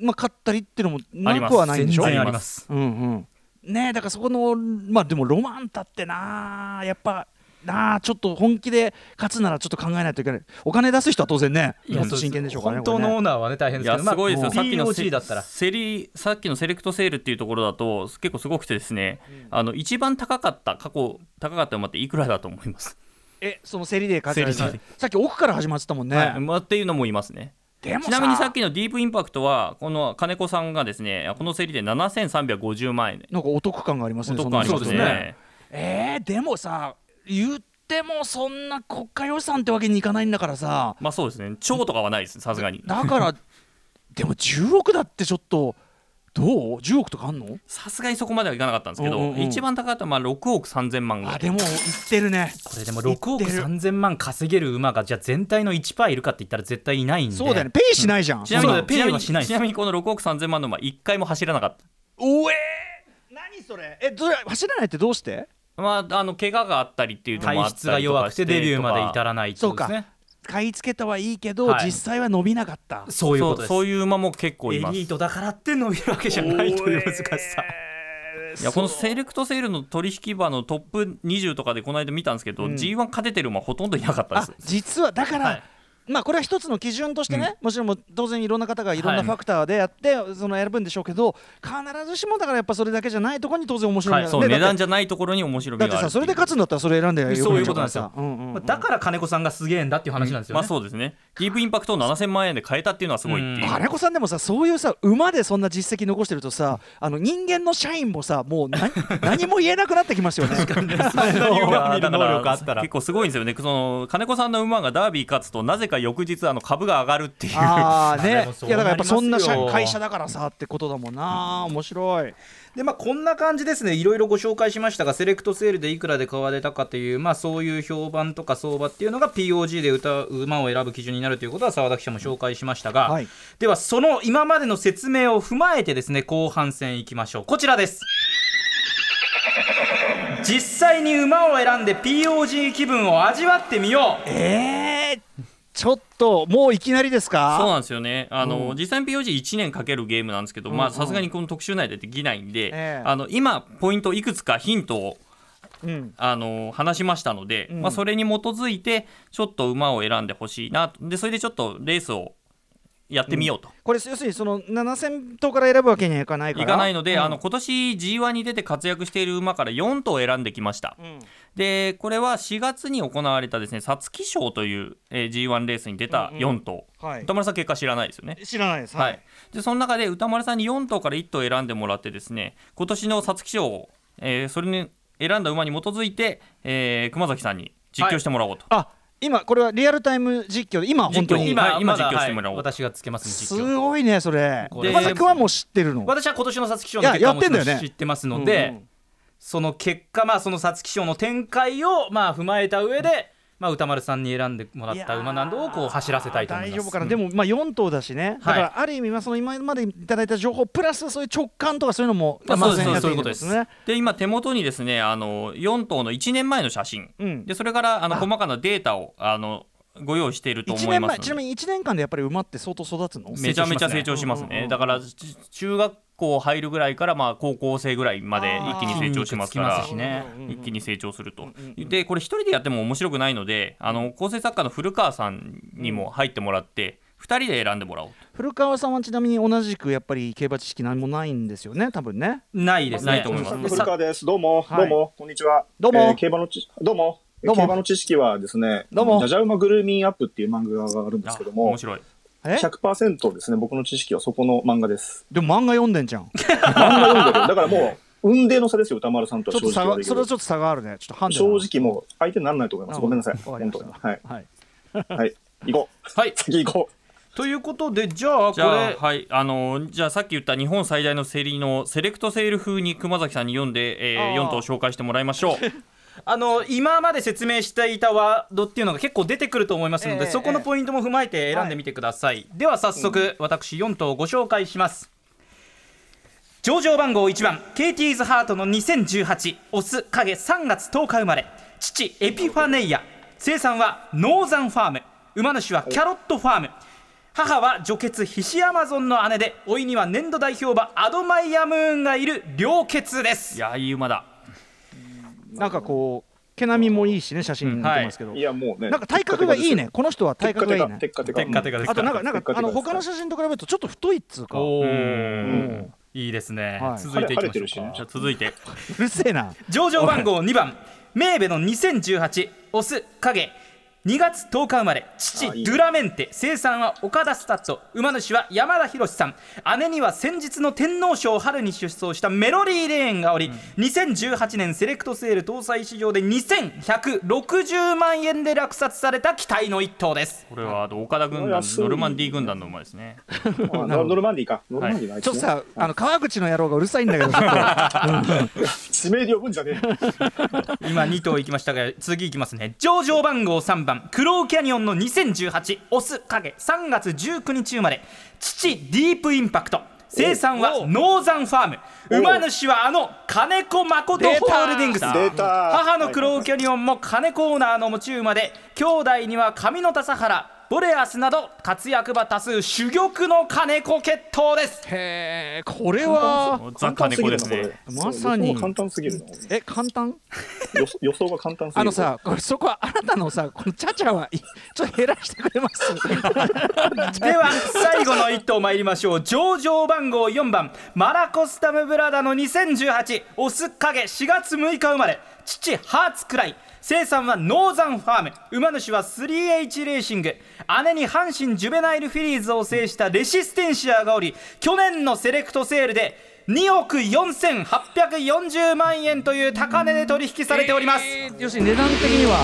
まあ勝ったりっていうのもなくはないんでしょ？全然あります。うんうんねえだからそこのまあでもロマンタってなやっぱなあちょっと本気で勝つならちょっと考えないといけない。お金出す人は当然ねいや真剣でしょうからね本当のオーナーはね大変いですけどやすごいですよ、まあさっきの POG だったら。セリさっきのセレクトセールっていうところだと結構すごくてですね、あの一番高かった過去高かった馬っていくらだと思います、えその競りで勝つさっき奥から始まってたもんね、はい。まあっていうのもいますねちなみにさっきのディープインパクトはこの金子さんがですねこの競りで7350万円。でなんかお得感がありますおね得感ありますね。ね。えー、でもさ言ってもそんな国家予算ってわけにいかないんだからさ。まあそうですね。超とかはないですさすがに。だからでも10億だってちょっとどう ?10 億とかあんの？さすがにそこまではいかなかったんですけど、うんうんうん。一番高かったのはまあ6億3000万ぐらい。あでも言ってるね。これでも6億言ってる3000万稼げる馬がじゃあ全体の1%いるかって言ったら絶対いないんで。そうだよね。ペイしないじゃん、ちなみにペイはしないちなみにこの6億3000万の馬1回も走らなかった。おえー、何それ？えどれ走らないってどうして？まあ、あの怪我があったりっていうのもあ体質が弱くてデビューまで至らないってことですね買い付けたはいいけど、はい。実際は伸びなかった。そういうことです。そういう馬も結構いエます。リートだからって伸びるわけじゃないという難しさ。いやこのセレクトセールの取引馬のトップ20とかでこの間見たんですけど、うん。G1 勝ててる馬ほとんどいなかったであす実はだから、はいまあこれは一つの基準としてね、もちろん当然いろんな方がいろんなファクターでやって、その選ぶんでしょうけど必ずしもだからやっぱそれだけじゃないところに当然面白みはい、そうがあるね値段じゃないところに面白みだってがあるさそれで勝つんだったらそれ選んでよくないそういうことなんですよ。うんうんうんまあだから金子さんがすげえんだっていう話なんですよまあねそうですね。ディープインパクトを7000万円で買えたっていうのはすごいっていう、金子さんでもさそういうさ馬でそんな実績残してるとさあの人間の社員もさもう何 (laughs) 何も言えなくなってきますよね。(laughs) 馬を見る能力あったら。結構すごいんですよね。その金子さんの馬がダービー勝つとなぜか翌日あの株が上がるっていう。あ (laughs) あねいやだからやっぱそんな会社だからさってことだもんな。面白い。でまあこんな感じですね。いろいろご紹介しましたがセレクトセールでいくらで買われたかというまあそういう評判とか相場っていうのが POG で歌う馬を選ぶ基準になるということは澤田記者も紹介しましたが、はい。ではその今までの説明を踏まえてですね後半戦いきましょう。こちらです。実際に馬を選んで POG 気分を味わってみよう。えー、ちょっともういきなりですそうかなんですよね。あの、実際に POG1 年かけるゲームなんですけど、まあさすがにこの特集内でできないんで、ええ。あの今ポイントいくつかヒントをうん。あの話しましたので、うん。まあ、それに基づいてちょっと馬を選んでほしいなと。でそれでちょっとレースをやってみようと、これ要するにその7000頭から選ぶわけにはいかないから。いかないので、うん。あの今年 G1 に出て活躍している馬から4頭選んできました、うん。でこれは4月に行われたですね皐月賞という、えー G1 レースに出た4頭、はい。歌丸さん結果知らないですよね？知らないです。はい、でその中で歌丸さんに4頭から1頭選んでもらってですね今年の皐月賞を、えーそれに選んだ馬に基づいて、えー熊崎さんに実況してもらおうと、あ今これはリアルタイム実況で今本当に。今、はい今実況してもらおう。はい。私がつけますんですごいねそれ。山崎君はもう知ってるの？私は今年の皐月賞の結果もやってんだよね。知ってますので、うんうん。その結果まあその皐月賞の展開をまあ踏まえた上で、まあ歌丸さんに選んでもらった馬などをこう走らせたいと思います。大丈夫かな、でもまあ4頭だしね、だはい。からある意味まあその今までいただいた情報プラスそういう直感とかそういうのもまあそうですまあそういうことです。ね。で今手元にですねあの4頭の1年前の写真、うん。でそれからあのあ細かなデータをあのご用意していると1思いますので。年前ちなみに1年間でやっぱり馬って相当育つの？めちゃめちゃ成長しますうんうんうんねだからち中学校入るぐらいからまあ高校生ぐらいまで一気に成長しますから。筋肉つきますしね。一気に成長すると。うんうんでこれ一人でやっても面白くないのであの構成作家の古川さんにも入ってもらって2人で選んでもらおう古川さんはちなみに同じくやっぱり競馬知識何もないんですよね？多分ね。ないですね。ないと思います。古川です。どうも、はい。どうも、こんにちは。どうも。えー競馬のち、どうも。どうも競馬の知識はですね、どうもジャジャ馬グルーミンアップっていう漫画があるんですけども面、白いえ？100%ですね、僕の知識はそこの漫画です。でも漫画読んでんじゃん漫画読んでる。だからもう、運命の差ですよ、歌丸さんとは正直それはちょっと差があるねちょっとハンデだな正直もう、相手にならないと思います。ごめんなさい。本当に。わかりましたはい。はいはい。行こう。はい次行こということでじゃあこじゃあれはいあのじゃあさっき言った日本最大の競りのセレクトセール風に熊崎さんに読んで、えー、あー4頭紹介してもらいましょうあの今まで説明していたワードっていうのが結構出てくると思いますので、ええそこのポイントも踏まえて選んでみてください、では早速、私4頭ご紹介します。上場番号1番ケイティーズハートの2018牡鹿毛3月10日生まれ父エピファネイア。生産はノーザンファーム。馬主はキャロットファーム。母は名血ヒシアマゾンの姉で甥には年度代表馬アドマイヤムーンがいる良血です。いやいい馬だなんかこう毛並みもいいしね写真見てますけど、う。い。や、もうね。なんか体格がいいね。この人は体。格がいいね。テッカテカ。テッカテカ。ですあとなんかなんかあの他の写真と比べるとちょっと太いっつうか。おうーん。いいですね、はい。続いていきましょうじゃあ続いて。(laughs) うるせえな。上場番号2番。メーベの2018オス影2月10日生まれ父あいいね。ドゥラメンテ。生産は岡田スタッド馬主は山田博さん。姉には先日の天皇賞春に出走したメロディーレーンがおり、2018年セレクトセール搭載市場で2160万円で落札された期待の一頭です。これはあと岡田軍団ノルマンディー軍団の馬ですね。あノノルマンディーか。ノルマンディーがあいちょっとさあの川口の野郎がうるさいんだけど地 (laughs) 名で呼ぶんじゃねえ。今2頭いきましたが次いきますね。上場番号3番クローキャニオンの2018オス影3月19日生まれ父ディープインパクト。生産はノーザンファーム。馬主はあの金子誠ホールディングス。母のクローキャニオンも金子オーナーの持ち馬で兄弟には上野田サハラボレアスなど活躍馬多数珠玉の金子血統です。とへえこれはザ・金子ですね。まさに。簡単すぎるな。え簡単？予想予想が簡単すぎる。あのさこれそこはあなたのさこのチャチャはいちょっと減らしてくれます？(laughs) では最後の1頭参りましょう。上場番号4番。マラコスタムブラダの2018オス影4月6日生まれ。父ハーツクライ生産はノーザンファーム。馬主は 3H レーシング。姉に阪神ジュベナイルフィリーズを制したレシステンシアがおり去年のセレクトセールで2億4840万円という高値で取引されております、えー要するに値段的には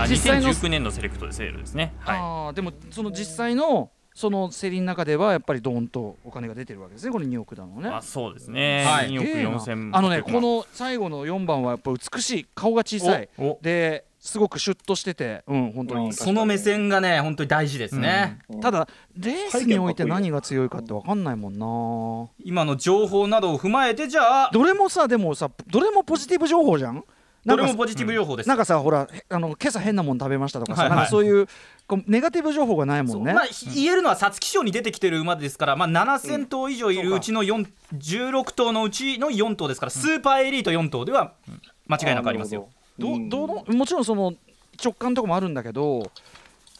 あ実際の2019年のセレクトでセールですね。はい。あーでもその実際のその競りの中ではやっぱりドーンとお金が出てるわけですねこれ2億だのね。あそうですね、はい。2億すげえな4000あのねこの最後の4番はやっぱ美しい顔が小さい。ですごくシュッとしててうん本当に。うん。その目線がね本当に大事ですね、ただレースにおいて何が強いかって分かんないもんな。今の情報などを踏まえてじゃあ。どれもさでもさどれもポジティブ情報じゃんどれもポジティブ情報です、なんかさほらへあの今朝変なもん食べましたとかさ、はいはい。なんかそういうこうネガティブ情報がないもんね、まあ、ひ言えるのは皐月賞に出てきてる馬ですから、まあ、7000頭以上いるうちの4 16頭のうちの4頭ですから、スーパーエリート4頭では間違いなくありますよ。ど。うん。どのもちろんその直感とかもあるんだけど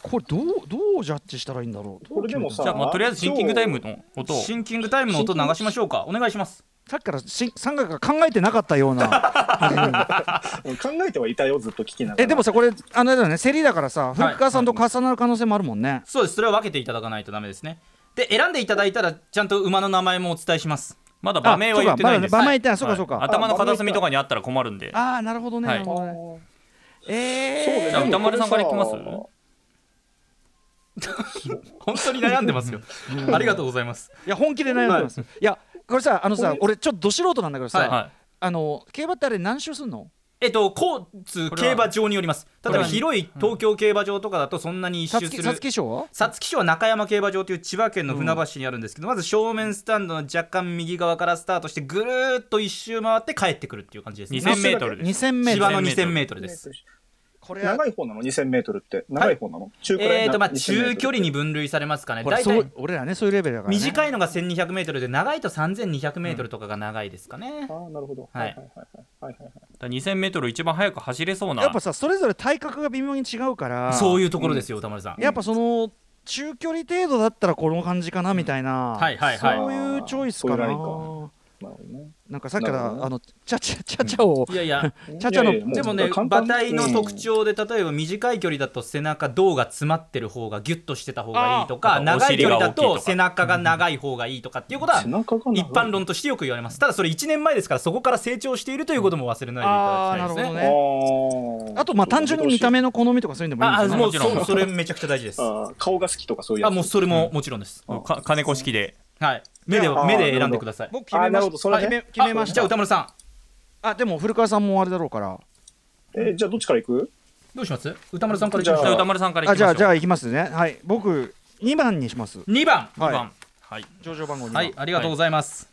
これどうどうジャッジしたらいいんだろう？これでもさじゃあ、まあ、とりあえずシンキングタイムの音を。シンキングタイムの音流しましょうか。お願いしますさっきからし三角が考えてなかったような。(laughs) 考えてはいたよずっと聞きながら。えでもさこれあのあれだよね競りだからさい。古川さんと重なる可能性もあるもんね、そうです。それは分けていただかないとダメですね。で選んでいただいたらちゃんと馬の名前もお伝えします。まだ場名は言ってないんです。ま名言ってない。そうかはいそうか。頭の片隅とかにあったら困るんで。ああなるほどね、はい。なるほどね。そうえー、じゃあ歌丸さんからいきます？(laughs) 本当に悩んでますよ。(laughs) ありがとうございます。いや本気で悩んでます、い、やこれさあのさ俺ちょっとど素人なんだけどさ、はい。はあの競馬ってあれ何周すんの？えっと交通競馬場によります。例えば広い東京競馬場とかだとそんなに一周する月賞は？皐月賞は中山競馬場という千葉県の船橋にあるんですけど、まず正面スタンドの若干右側からスタートしてぐるーっと一周回って帰ってくるっていう感じですね。2000メートル。です2000メートル。芝の2000メートルですこれは長い方なの ?2000 メートルって。長い方なの、中くらいえーとまあ2000メートル中距離に分類されますかね。これそ大体う俺らねそういうレベルだから、ね、短いのが1200メートルで長いと3200メートルとかが長いですかね、ああ、なるほど。はい。はいはいはいはいはい。い、2000メートル一番速く走れそうな。やっぱさそれぞれ体格が微妙に違うからそういうところですよ歌丸さん、やっぱその中距離程度だったらこの感じかなみたいな、はいはいはい。そういうチョイスかななんかさっきから、あのチャチャチャチャをいやいや。チャチャのいやいやもうでもね馬体の特徴で例えば短い距離だと背中胴が詰まってる方がギュッとしてた方がいいとか長い距離だと背中が長い方がいいとか。っていうことは一般論としてよく言われます。ただそれ1年前ですからそこから成長しているということも忘れないでいただきたいですね。あーなるほどあとまあ単純に見た目の好みとかそういうのでもいいですよねもちろん。それめちゃくちゃ大事です。顔が好きとかそういうやつ。あもうそれももちろんです、か金子式ではい。目で目で選んでください。僕決めましるほど。それね。決め決めましあじゃあた歌丸さん。あでも古川さんもあれだろうから。えーじゃあどっちから行く？どうします？歌丸さんからいきましじゃょう。じゃあ歌丸さんからいきましょう。あじゃあじゃあいきますね。はい。僕2番にします。2番。はい。2番。はい。上場番号2番。はいありがとうございます、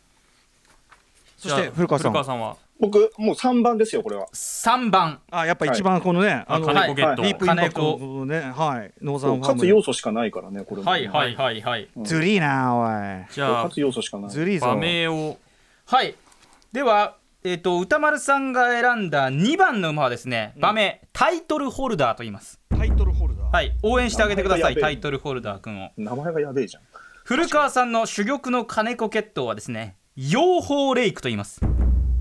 そして古川さん。古川さんは？僕、もう3番ですよ、これは。3番。あやっぱ一番このねあの金子ゲット、ディープインパクトねはいノーザンファー勝つム要素しかないからね、これも。はいはいはいはい。ずりーなおじゃあ勝つ要素しかない。いずりーぞ。馬名を。はい。ではえっ、と歌丸さんが選んだ2番の馬はですね馬名、タイトルホルダーと言います。タイトルホルダー。はい。応援してあげてくださいタイトルホルダー君を。名前がやべえじゃん。古川さんの珠玉の金子血統はですね養蜂レイクと言います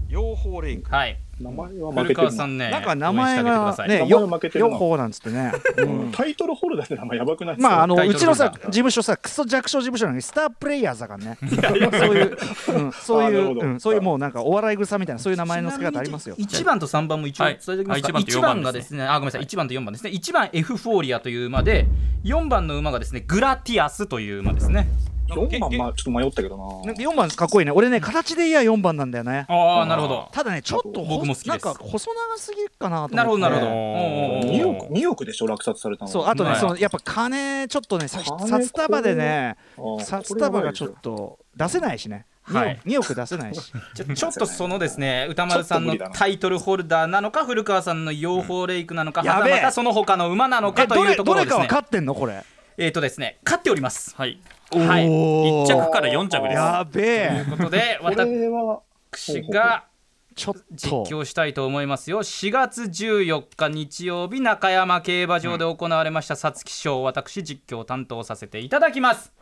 養蜂レイクはい。名前は負古けてるな。川さんねなんか名前応援してあげてくださいがね名前よは負けてるなよほうなんつってね。うん。タイトルホルダーって名前やばくないですか？まああのタイトうちのさ事務所さクソ弱小事務所なのにスタープレイヤーズだからねそういう、うん、そういあなるほど。う、うん、そういうもうなんかお笑い草みたいなそういう名前の付け方ありますよ。1番と3番も一応はい。伝えておきますか、あ一番と1 4番番がですねあごめんなさい。1番と4番ですね。1番エフフォーリアという馬で4番の馬がですねグラティアスという馬ですね4番、まあちょっと迷ったけどな。なんか4番かっこいいね。俺ね形でいや4番なんだよね。ああなるほど。ただねちょっとほ僕も好きです。なんか細長すぎるかなと思って。なるほどなるほど。おーおー2億 ,2 億でしょ、落札されたの。そうあとね、はい。そのやっぱ金ちょっとね札束でね札束がちょっと出せないしね。はい2億出せないし。(laughs) ちょちょっとそのですね歌丸さんのタイトルホルダーなのか古川さんの養蜂レイクなのか、うんやべえ。はたまたその他の馬なのかえどれというところですね。どれかは勝ってんのこれ。えっ、とですね勝っております。はいはい。おー。1着から4着です。やべといえうことで私がちょっ実と況したいと思いますよ。4月14日日曜日中山競馬場で行われました皐月賞私実況を担当させていただきます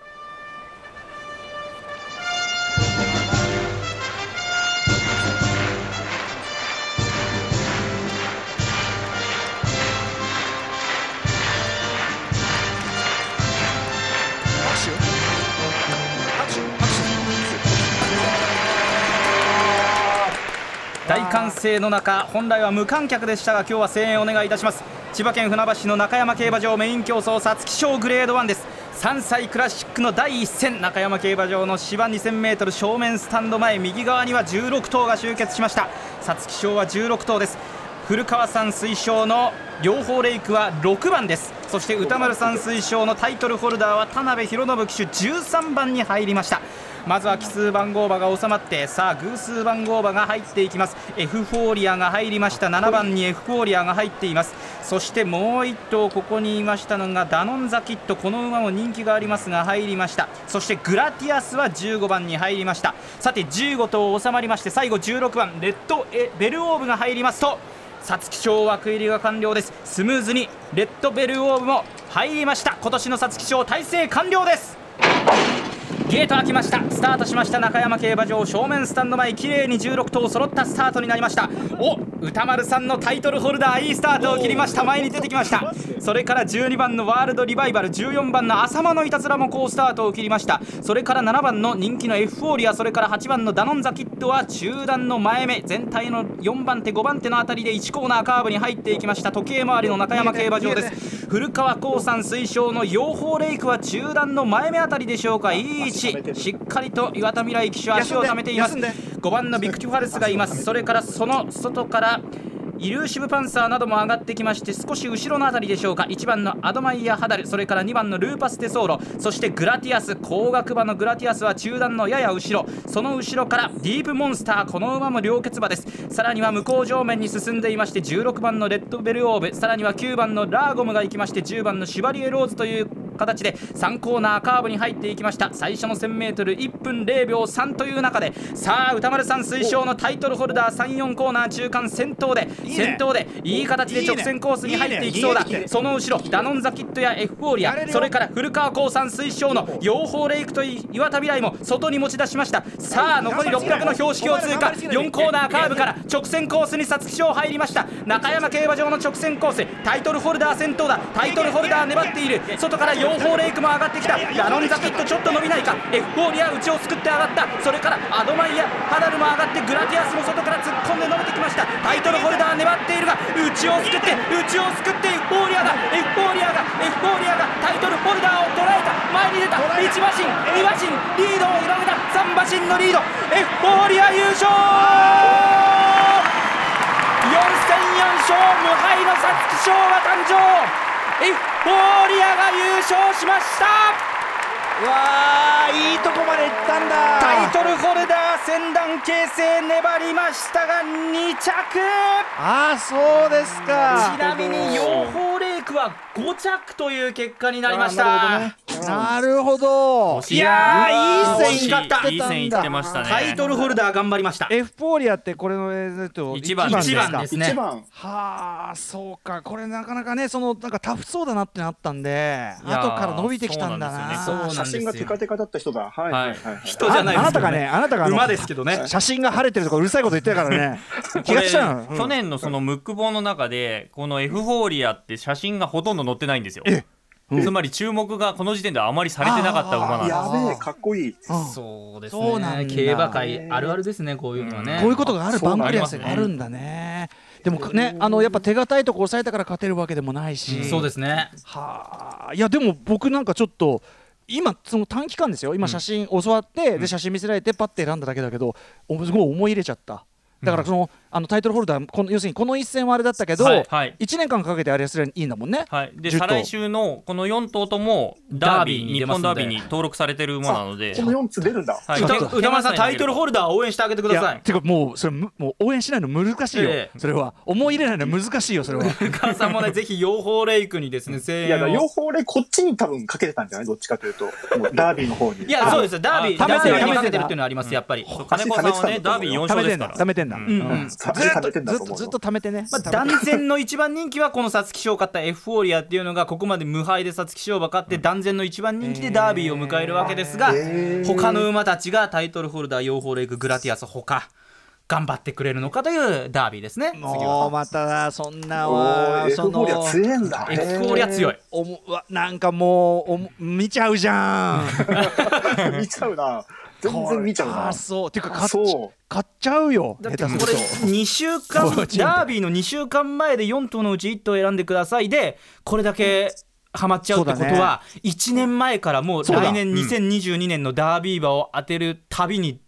歓声の中本来は無観客でしたが今日は声援お願いいたします。千葉県船橋市の中山競馬場メイン競争皐月賞グレード1です。3歳クラシックの第一戦中山競馬場の芝 2000m 正面スタンド前右側には16頭が集結しました。皐月賞は16頭です。古川さん推奨の両方レイクは6番です。そして歌丸さん推奨のタイトルホルダーは田辺博信騎手13番に入りました。まずは奇数番号馬が収まってさあ偶数番号馬が入っていきます。エフフォーリアが入りました。7番にエフフォーリアが入っています。そしてもう1頭ここにいましたのがダノンザキット。この馬も人気がありますが入りました。そしてグラティアスは15番に入りました。さて15頭収まりまして最後16番レッドエベルオーブが入ります。と皐月賞枠入りが完了です。スムーズにレッドベルオーブも入りました。今年の皐月賞態勢完了です。ゲート開きました。スタートしました。中山競馬場正面スタンド前。綺麗に16頭揃ったスタートになりました。お歌丸さんのタイトルホルダー。いいスタートを切りました。前に出てきました。それから12番のワールドリバイバル。14番のアサマノイタズラも好スタートを切りました。それから7番の人気のエフフォーリア。それから8番のダノンザキッドは中団の前目。全体の4番手5番手のあたりで1コーナーカーブに入っていきました。時計回りの中山競馬場です。古川光さん推奨のヨーホーレイクは中団の前目あたりでしょうか。いいしっかりと岩田望来騎手は足を溜めています。休んで5番のビクティファルスがいます。それからその外からイルーシブパンサーなども上がってきまして少し後ろのあたりでしょうか。1番のアドマイヤ・ハダル。それから2番のルーパス・テソーロ。そしてグラティアス高額馬のグラティアスは中段のやや後ろ。その後ろからディープモンスター。この馬も両決馬です。さらには向こう上面に進んでいまして16番のレッドベルオーブ。さらには9番のラーゴムが行きまして10番のシュバリエローズという形で3コーナーカーブに入っていきました。最初の 1000m1 分0秒3という中でさあ歌丸さん推奨のタイトルホルダー34コーナー中間先頭で先頭でいい形で直線コースに入っていきそうだ。その後ろダノンザキットやエフフォーリアそれから古川光さん推奨の養蜂レイクと岩田未来も外に持ち出しました。さあ残り600の標識を通過。4コーナーカーブから直線コースに皐月賞入りました。中山競馬場の直線コースタイトルホルダー先頭だ。タイトルホルダー粘っている。外から養蜂レイクも上がってきた。ダノンザキットちょっと伸びないか。エフフォーリア内をすくって上がった。それからアドマイヤハダルも上がってグラティアスも外から突っ込んで伸びてきました。タイトルホルダー粘っているが内をすくって内をすくってエフフォーリアがエフフォーリアがエフフォーリアがタイトルホルダーを捉えた。前に出た。1馬身2馬身リードを広げた。3馬身のリード。エフフォーリア優勝！4戦4勝無敗の皐月賞が誕生！ウォーリアが優勝しました。わーいいとこまで行ったんだ。タイトルホルダー先団形成粘りましたが2着。ああそうですか。ちなみに養蜂レイクは5着という結果になりましあた、なるほどい。いやーい。い惜しかったいい線いってましたね。タイトルホルダー頑張りました。エフフォーリアってこれのえっと一番一番かですね。一番。はあそうか。これなかなかねそのなんかタフそうだなってなったんで後から伸びてきたんだな。そうなんですよ写真がテカテカだった人だ。はいはいはいはい。人じゃないああなたがねねあなたが馬ですけどね。写真が晴れてるとかうるさいこと言ってるからね。(laughs) 気がしちゃう。の、うん。去年のそのムック本の中でこのエフフォーリアって写真がほとんど載ってないんですよ。えうん。つまり注目がこの時点ではあまりされてなかった馬なんですやべえかっこいい。うんそうですそうなんだね。競馬界あるあるですねこういうのはね。こういうことがある番組があるんだね。でもねあのやっぱ手堅いとこ抑えたから勝てるわけでもないし、そうですね。はあ。いやでも僕なんかちょっと今その短期間ですよ。今写真教わって、で写真見せられてパッて選んだだけだけどおすごい思い入れちゃった。だからその,、あのタイトルホルダーこの要するにこの一戦はあれだったけど、はいはい。1年間かけてあれすればいいんだもんね、はい、で10頭。再来週のこの4頭ともダービー日ますので。本ダービーに登録されてる馬なので。この4つ出るんだ。はい。歌け歌丸さんタイトルホルダー応援してあげてください。いやてかもうそれむもう応援しないの難しいよ、ええ。それは。思い入れないの難しいよそれは。お母さんもねぜひ養蜂レイクにですね声 (laughs) いやだから援を両方俺こっちに多分かけてたんじゃない？どっちかというと。もうダービーの方に。いやそうです。よダービーあダービー貯めてる。にかけてるっていうのはありますやっぱり。そう金子さんはねダービー4貯めてんだ勝ですから貯めてん。だ、うんっとずっとずっと貯めてね、まあ、断然の一番人気はこの皐月賞を勝ったエフフォーリアっていうのがここまで無敗で皐月賞馬勝って断然の一番人気でダービーを迎えるわけですが他の馬たちがタイトルホルダー養蜂レイクグラティアス他頑張ってくれるのかというダービーですね。次もは。うまたそんなおわーエフそのフォーリア強えんだ。エフフォーリア強い。おもわなんかもうおも見ちゃうじゃん。(laughs) 見ちゃうな全然見ちゃうな。あそう。ていうか買っ買っちゃうよだってこれ下手すると。2週間 (laughs) ダービーの2週間前で4頭のうち1頭選んでくださいでこれだけハマっちゃうってことは1年前からもう来年2022年のダービー馬を当てるたびに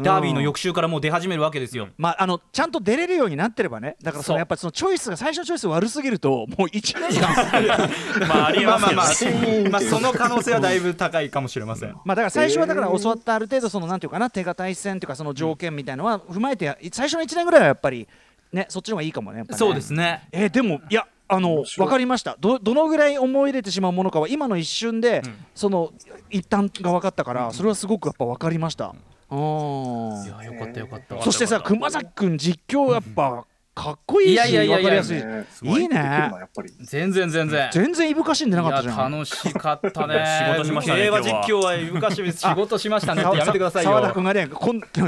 ダービーの翌週からもう出始めるわけですよ。まあ、あのちゃんと出れるようになってればね。だからそのやっぱそのチョイスが最初のチョイス悪すぎるともう1年間まあ (laughs) ありえますけどまあまあまあシーンってまあその可能性はだいぶ高いかもしれません。まあだから最初はだから教わったある程度そのなんていうかな手堅い戦というかその条件みたいのは踏まえて最初の1年ぐらいはやっぱりねそっちの方がいいかもねね。そうですね。えーでもいやあの分かりました。どどのぐらい思い入れてしまうものかは今の一瞬で、その一旦が分かったから、それはすごくやっぱ分かりました。うんいやよかったよかった。そしてさ熊崎君実況やっぱかっこいいしいやいやいやいや。分かりやすい。ねい。いね。全然全然。全然いぶかしんでなかったじゃん。いや楽しかったね。(laughs) 仕事しましたね競馬今日は。実況は昔 (laughs) 仕事しましたねやめてくださいよ。澤田君がねこんこんな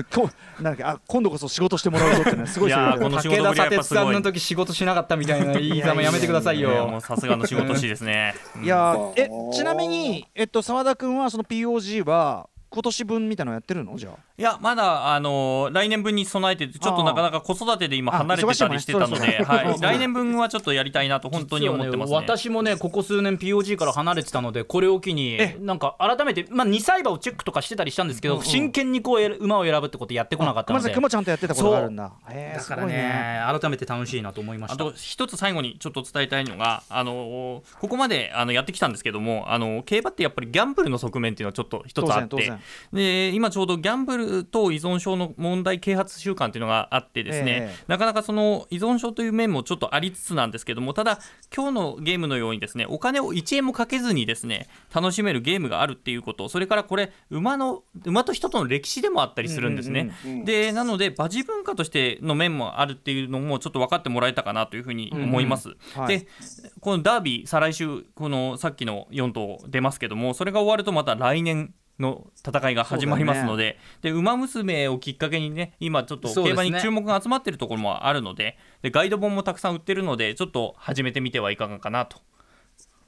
んだっけあ今度こそ仕事してもらうぞってね (laughs) すごいいやこの仕事ぶりは武田砂やっぱすごい。鉄さんの時仕事しなかったみたいな言いざまやめてくださいいやもようさすがの仕事しいですね。いやーえうんちなみにえっと澤田君はその POG は今年分みたいなのやってるの？じゃあ。いやまだあのー来年分に備えてちょっとなかなか子育てで今あ離れてたりしてたの忙しいもんねで、そうそうはい、来年分はちょっとやりたいなと本当に思ってますね。私もねここ数年 POG から離れてたのでこれを機にえなんか改めて、まあ、2歳馬をチェックとかしてたりしたんですけど、真剣にこうえ馬を選ぶってことやってこなかった熊ので。崎君もちゃんとやってたことがあるんだ。へえだからすごいね。ね改めて楽しいなと思いました。あと一つ最後にちょっと伝えたいのが、あのーここまであのやってきたんですけども、あのー競馬ってやっぱりギャンブルの側面っていうのはちょっと一つあって当然で今ちょうどギャンブルと依存症の問題啓発週間っていうのがあってですね、ええ。なかなかその依存症という面もちょっとありつつなんですけどもただ今日のゲームのようにですねお金を1円もかけずにですね楽しめるゲームがあるっていうことそれからこれ馬の馬と人との歴史でもあったりするんですね。うんうんうんでなので馬事文化としての面もあるっていうのもちょっと分かってもらえたかなというふうに思います。はい。でこのダービー再来週このさっきの4頭出ますけどもそれが終わるとまた来年の戦いが始まりますので,、で馬娘をきっかけにね今ちょっと競馬に注目が集まってるところもあるのででガイド本もたくさん売ってるのでちょっと始めてみてはいかがかなと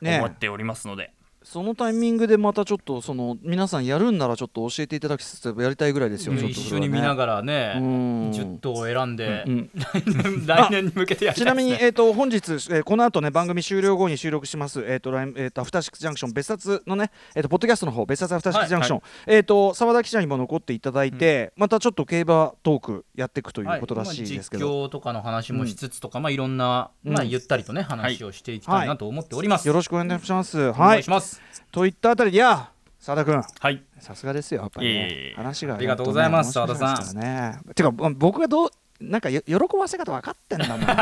ね思っておりますので。そのタイミングでまたちょっとその皆さんやるんならちょっと教えていただきつつやりたいぐらいですよ、ちょっと一緒に見ながらうねん10頭を選んで、うん (laughs) 来年に向けてやりちなみに、えー、と本日、えーこの後ね番組終了後に収録します、えーとラインえー、とアフターシックスジャンクション別冊のね、えー、とポッドキャストの方別冊アフターシックスジャンクション、えー、と澤田記者にも残っていただいて、またちょっと競馬トークやっていくということらしいですけど、まあ実況とかの話もしつつとか、まあいろんな、うん。まあゆったりとね話をしてい。きたいなと思っております、よろしくお願いします。おはい願いしますといったあたりでいや澤田君。はい。さすがですよやっぱり、ね。え、話がありがとうございます本当ね面白いですからねてか僕がどうなんかよ喜ばせ方分かってんだもん。(laughs) (laughs)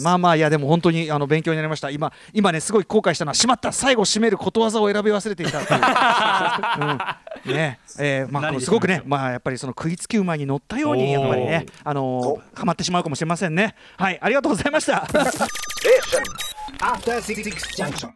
まあまあいやでも本当にあの勉強になりました。今今ねすごい後悔したのはしまった最後締めることわざを選び忘れていたっていう、(laughs) うん、ね。えーまあすごくねまあやっぱりその食いつき馬に乗ったようにやっぱりねあのー、はまってしまうかもしれませんね。はいありがとうございました After Six Junction.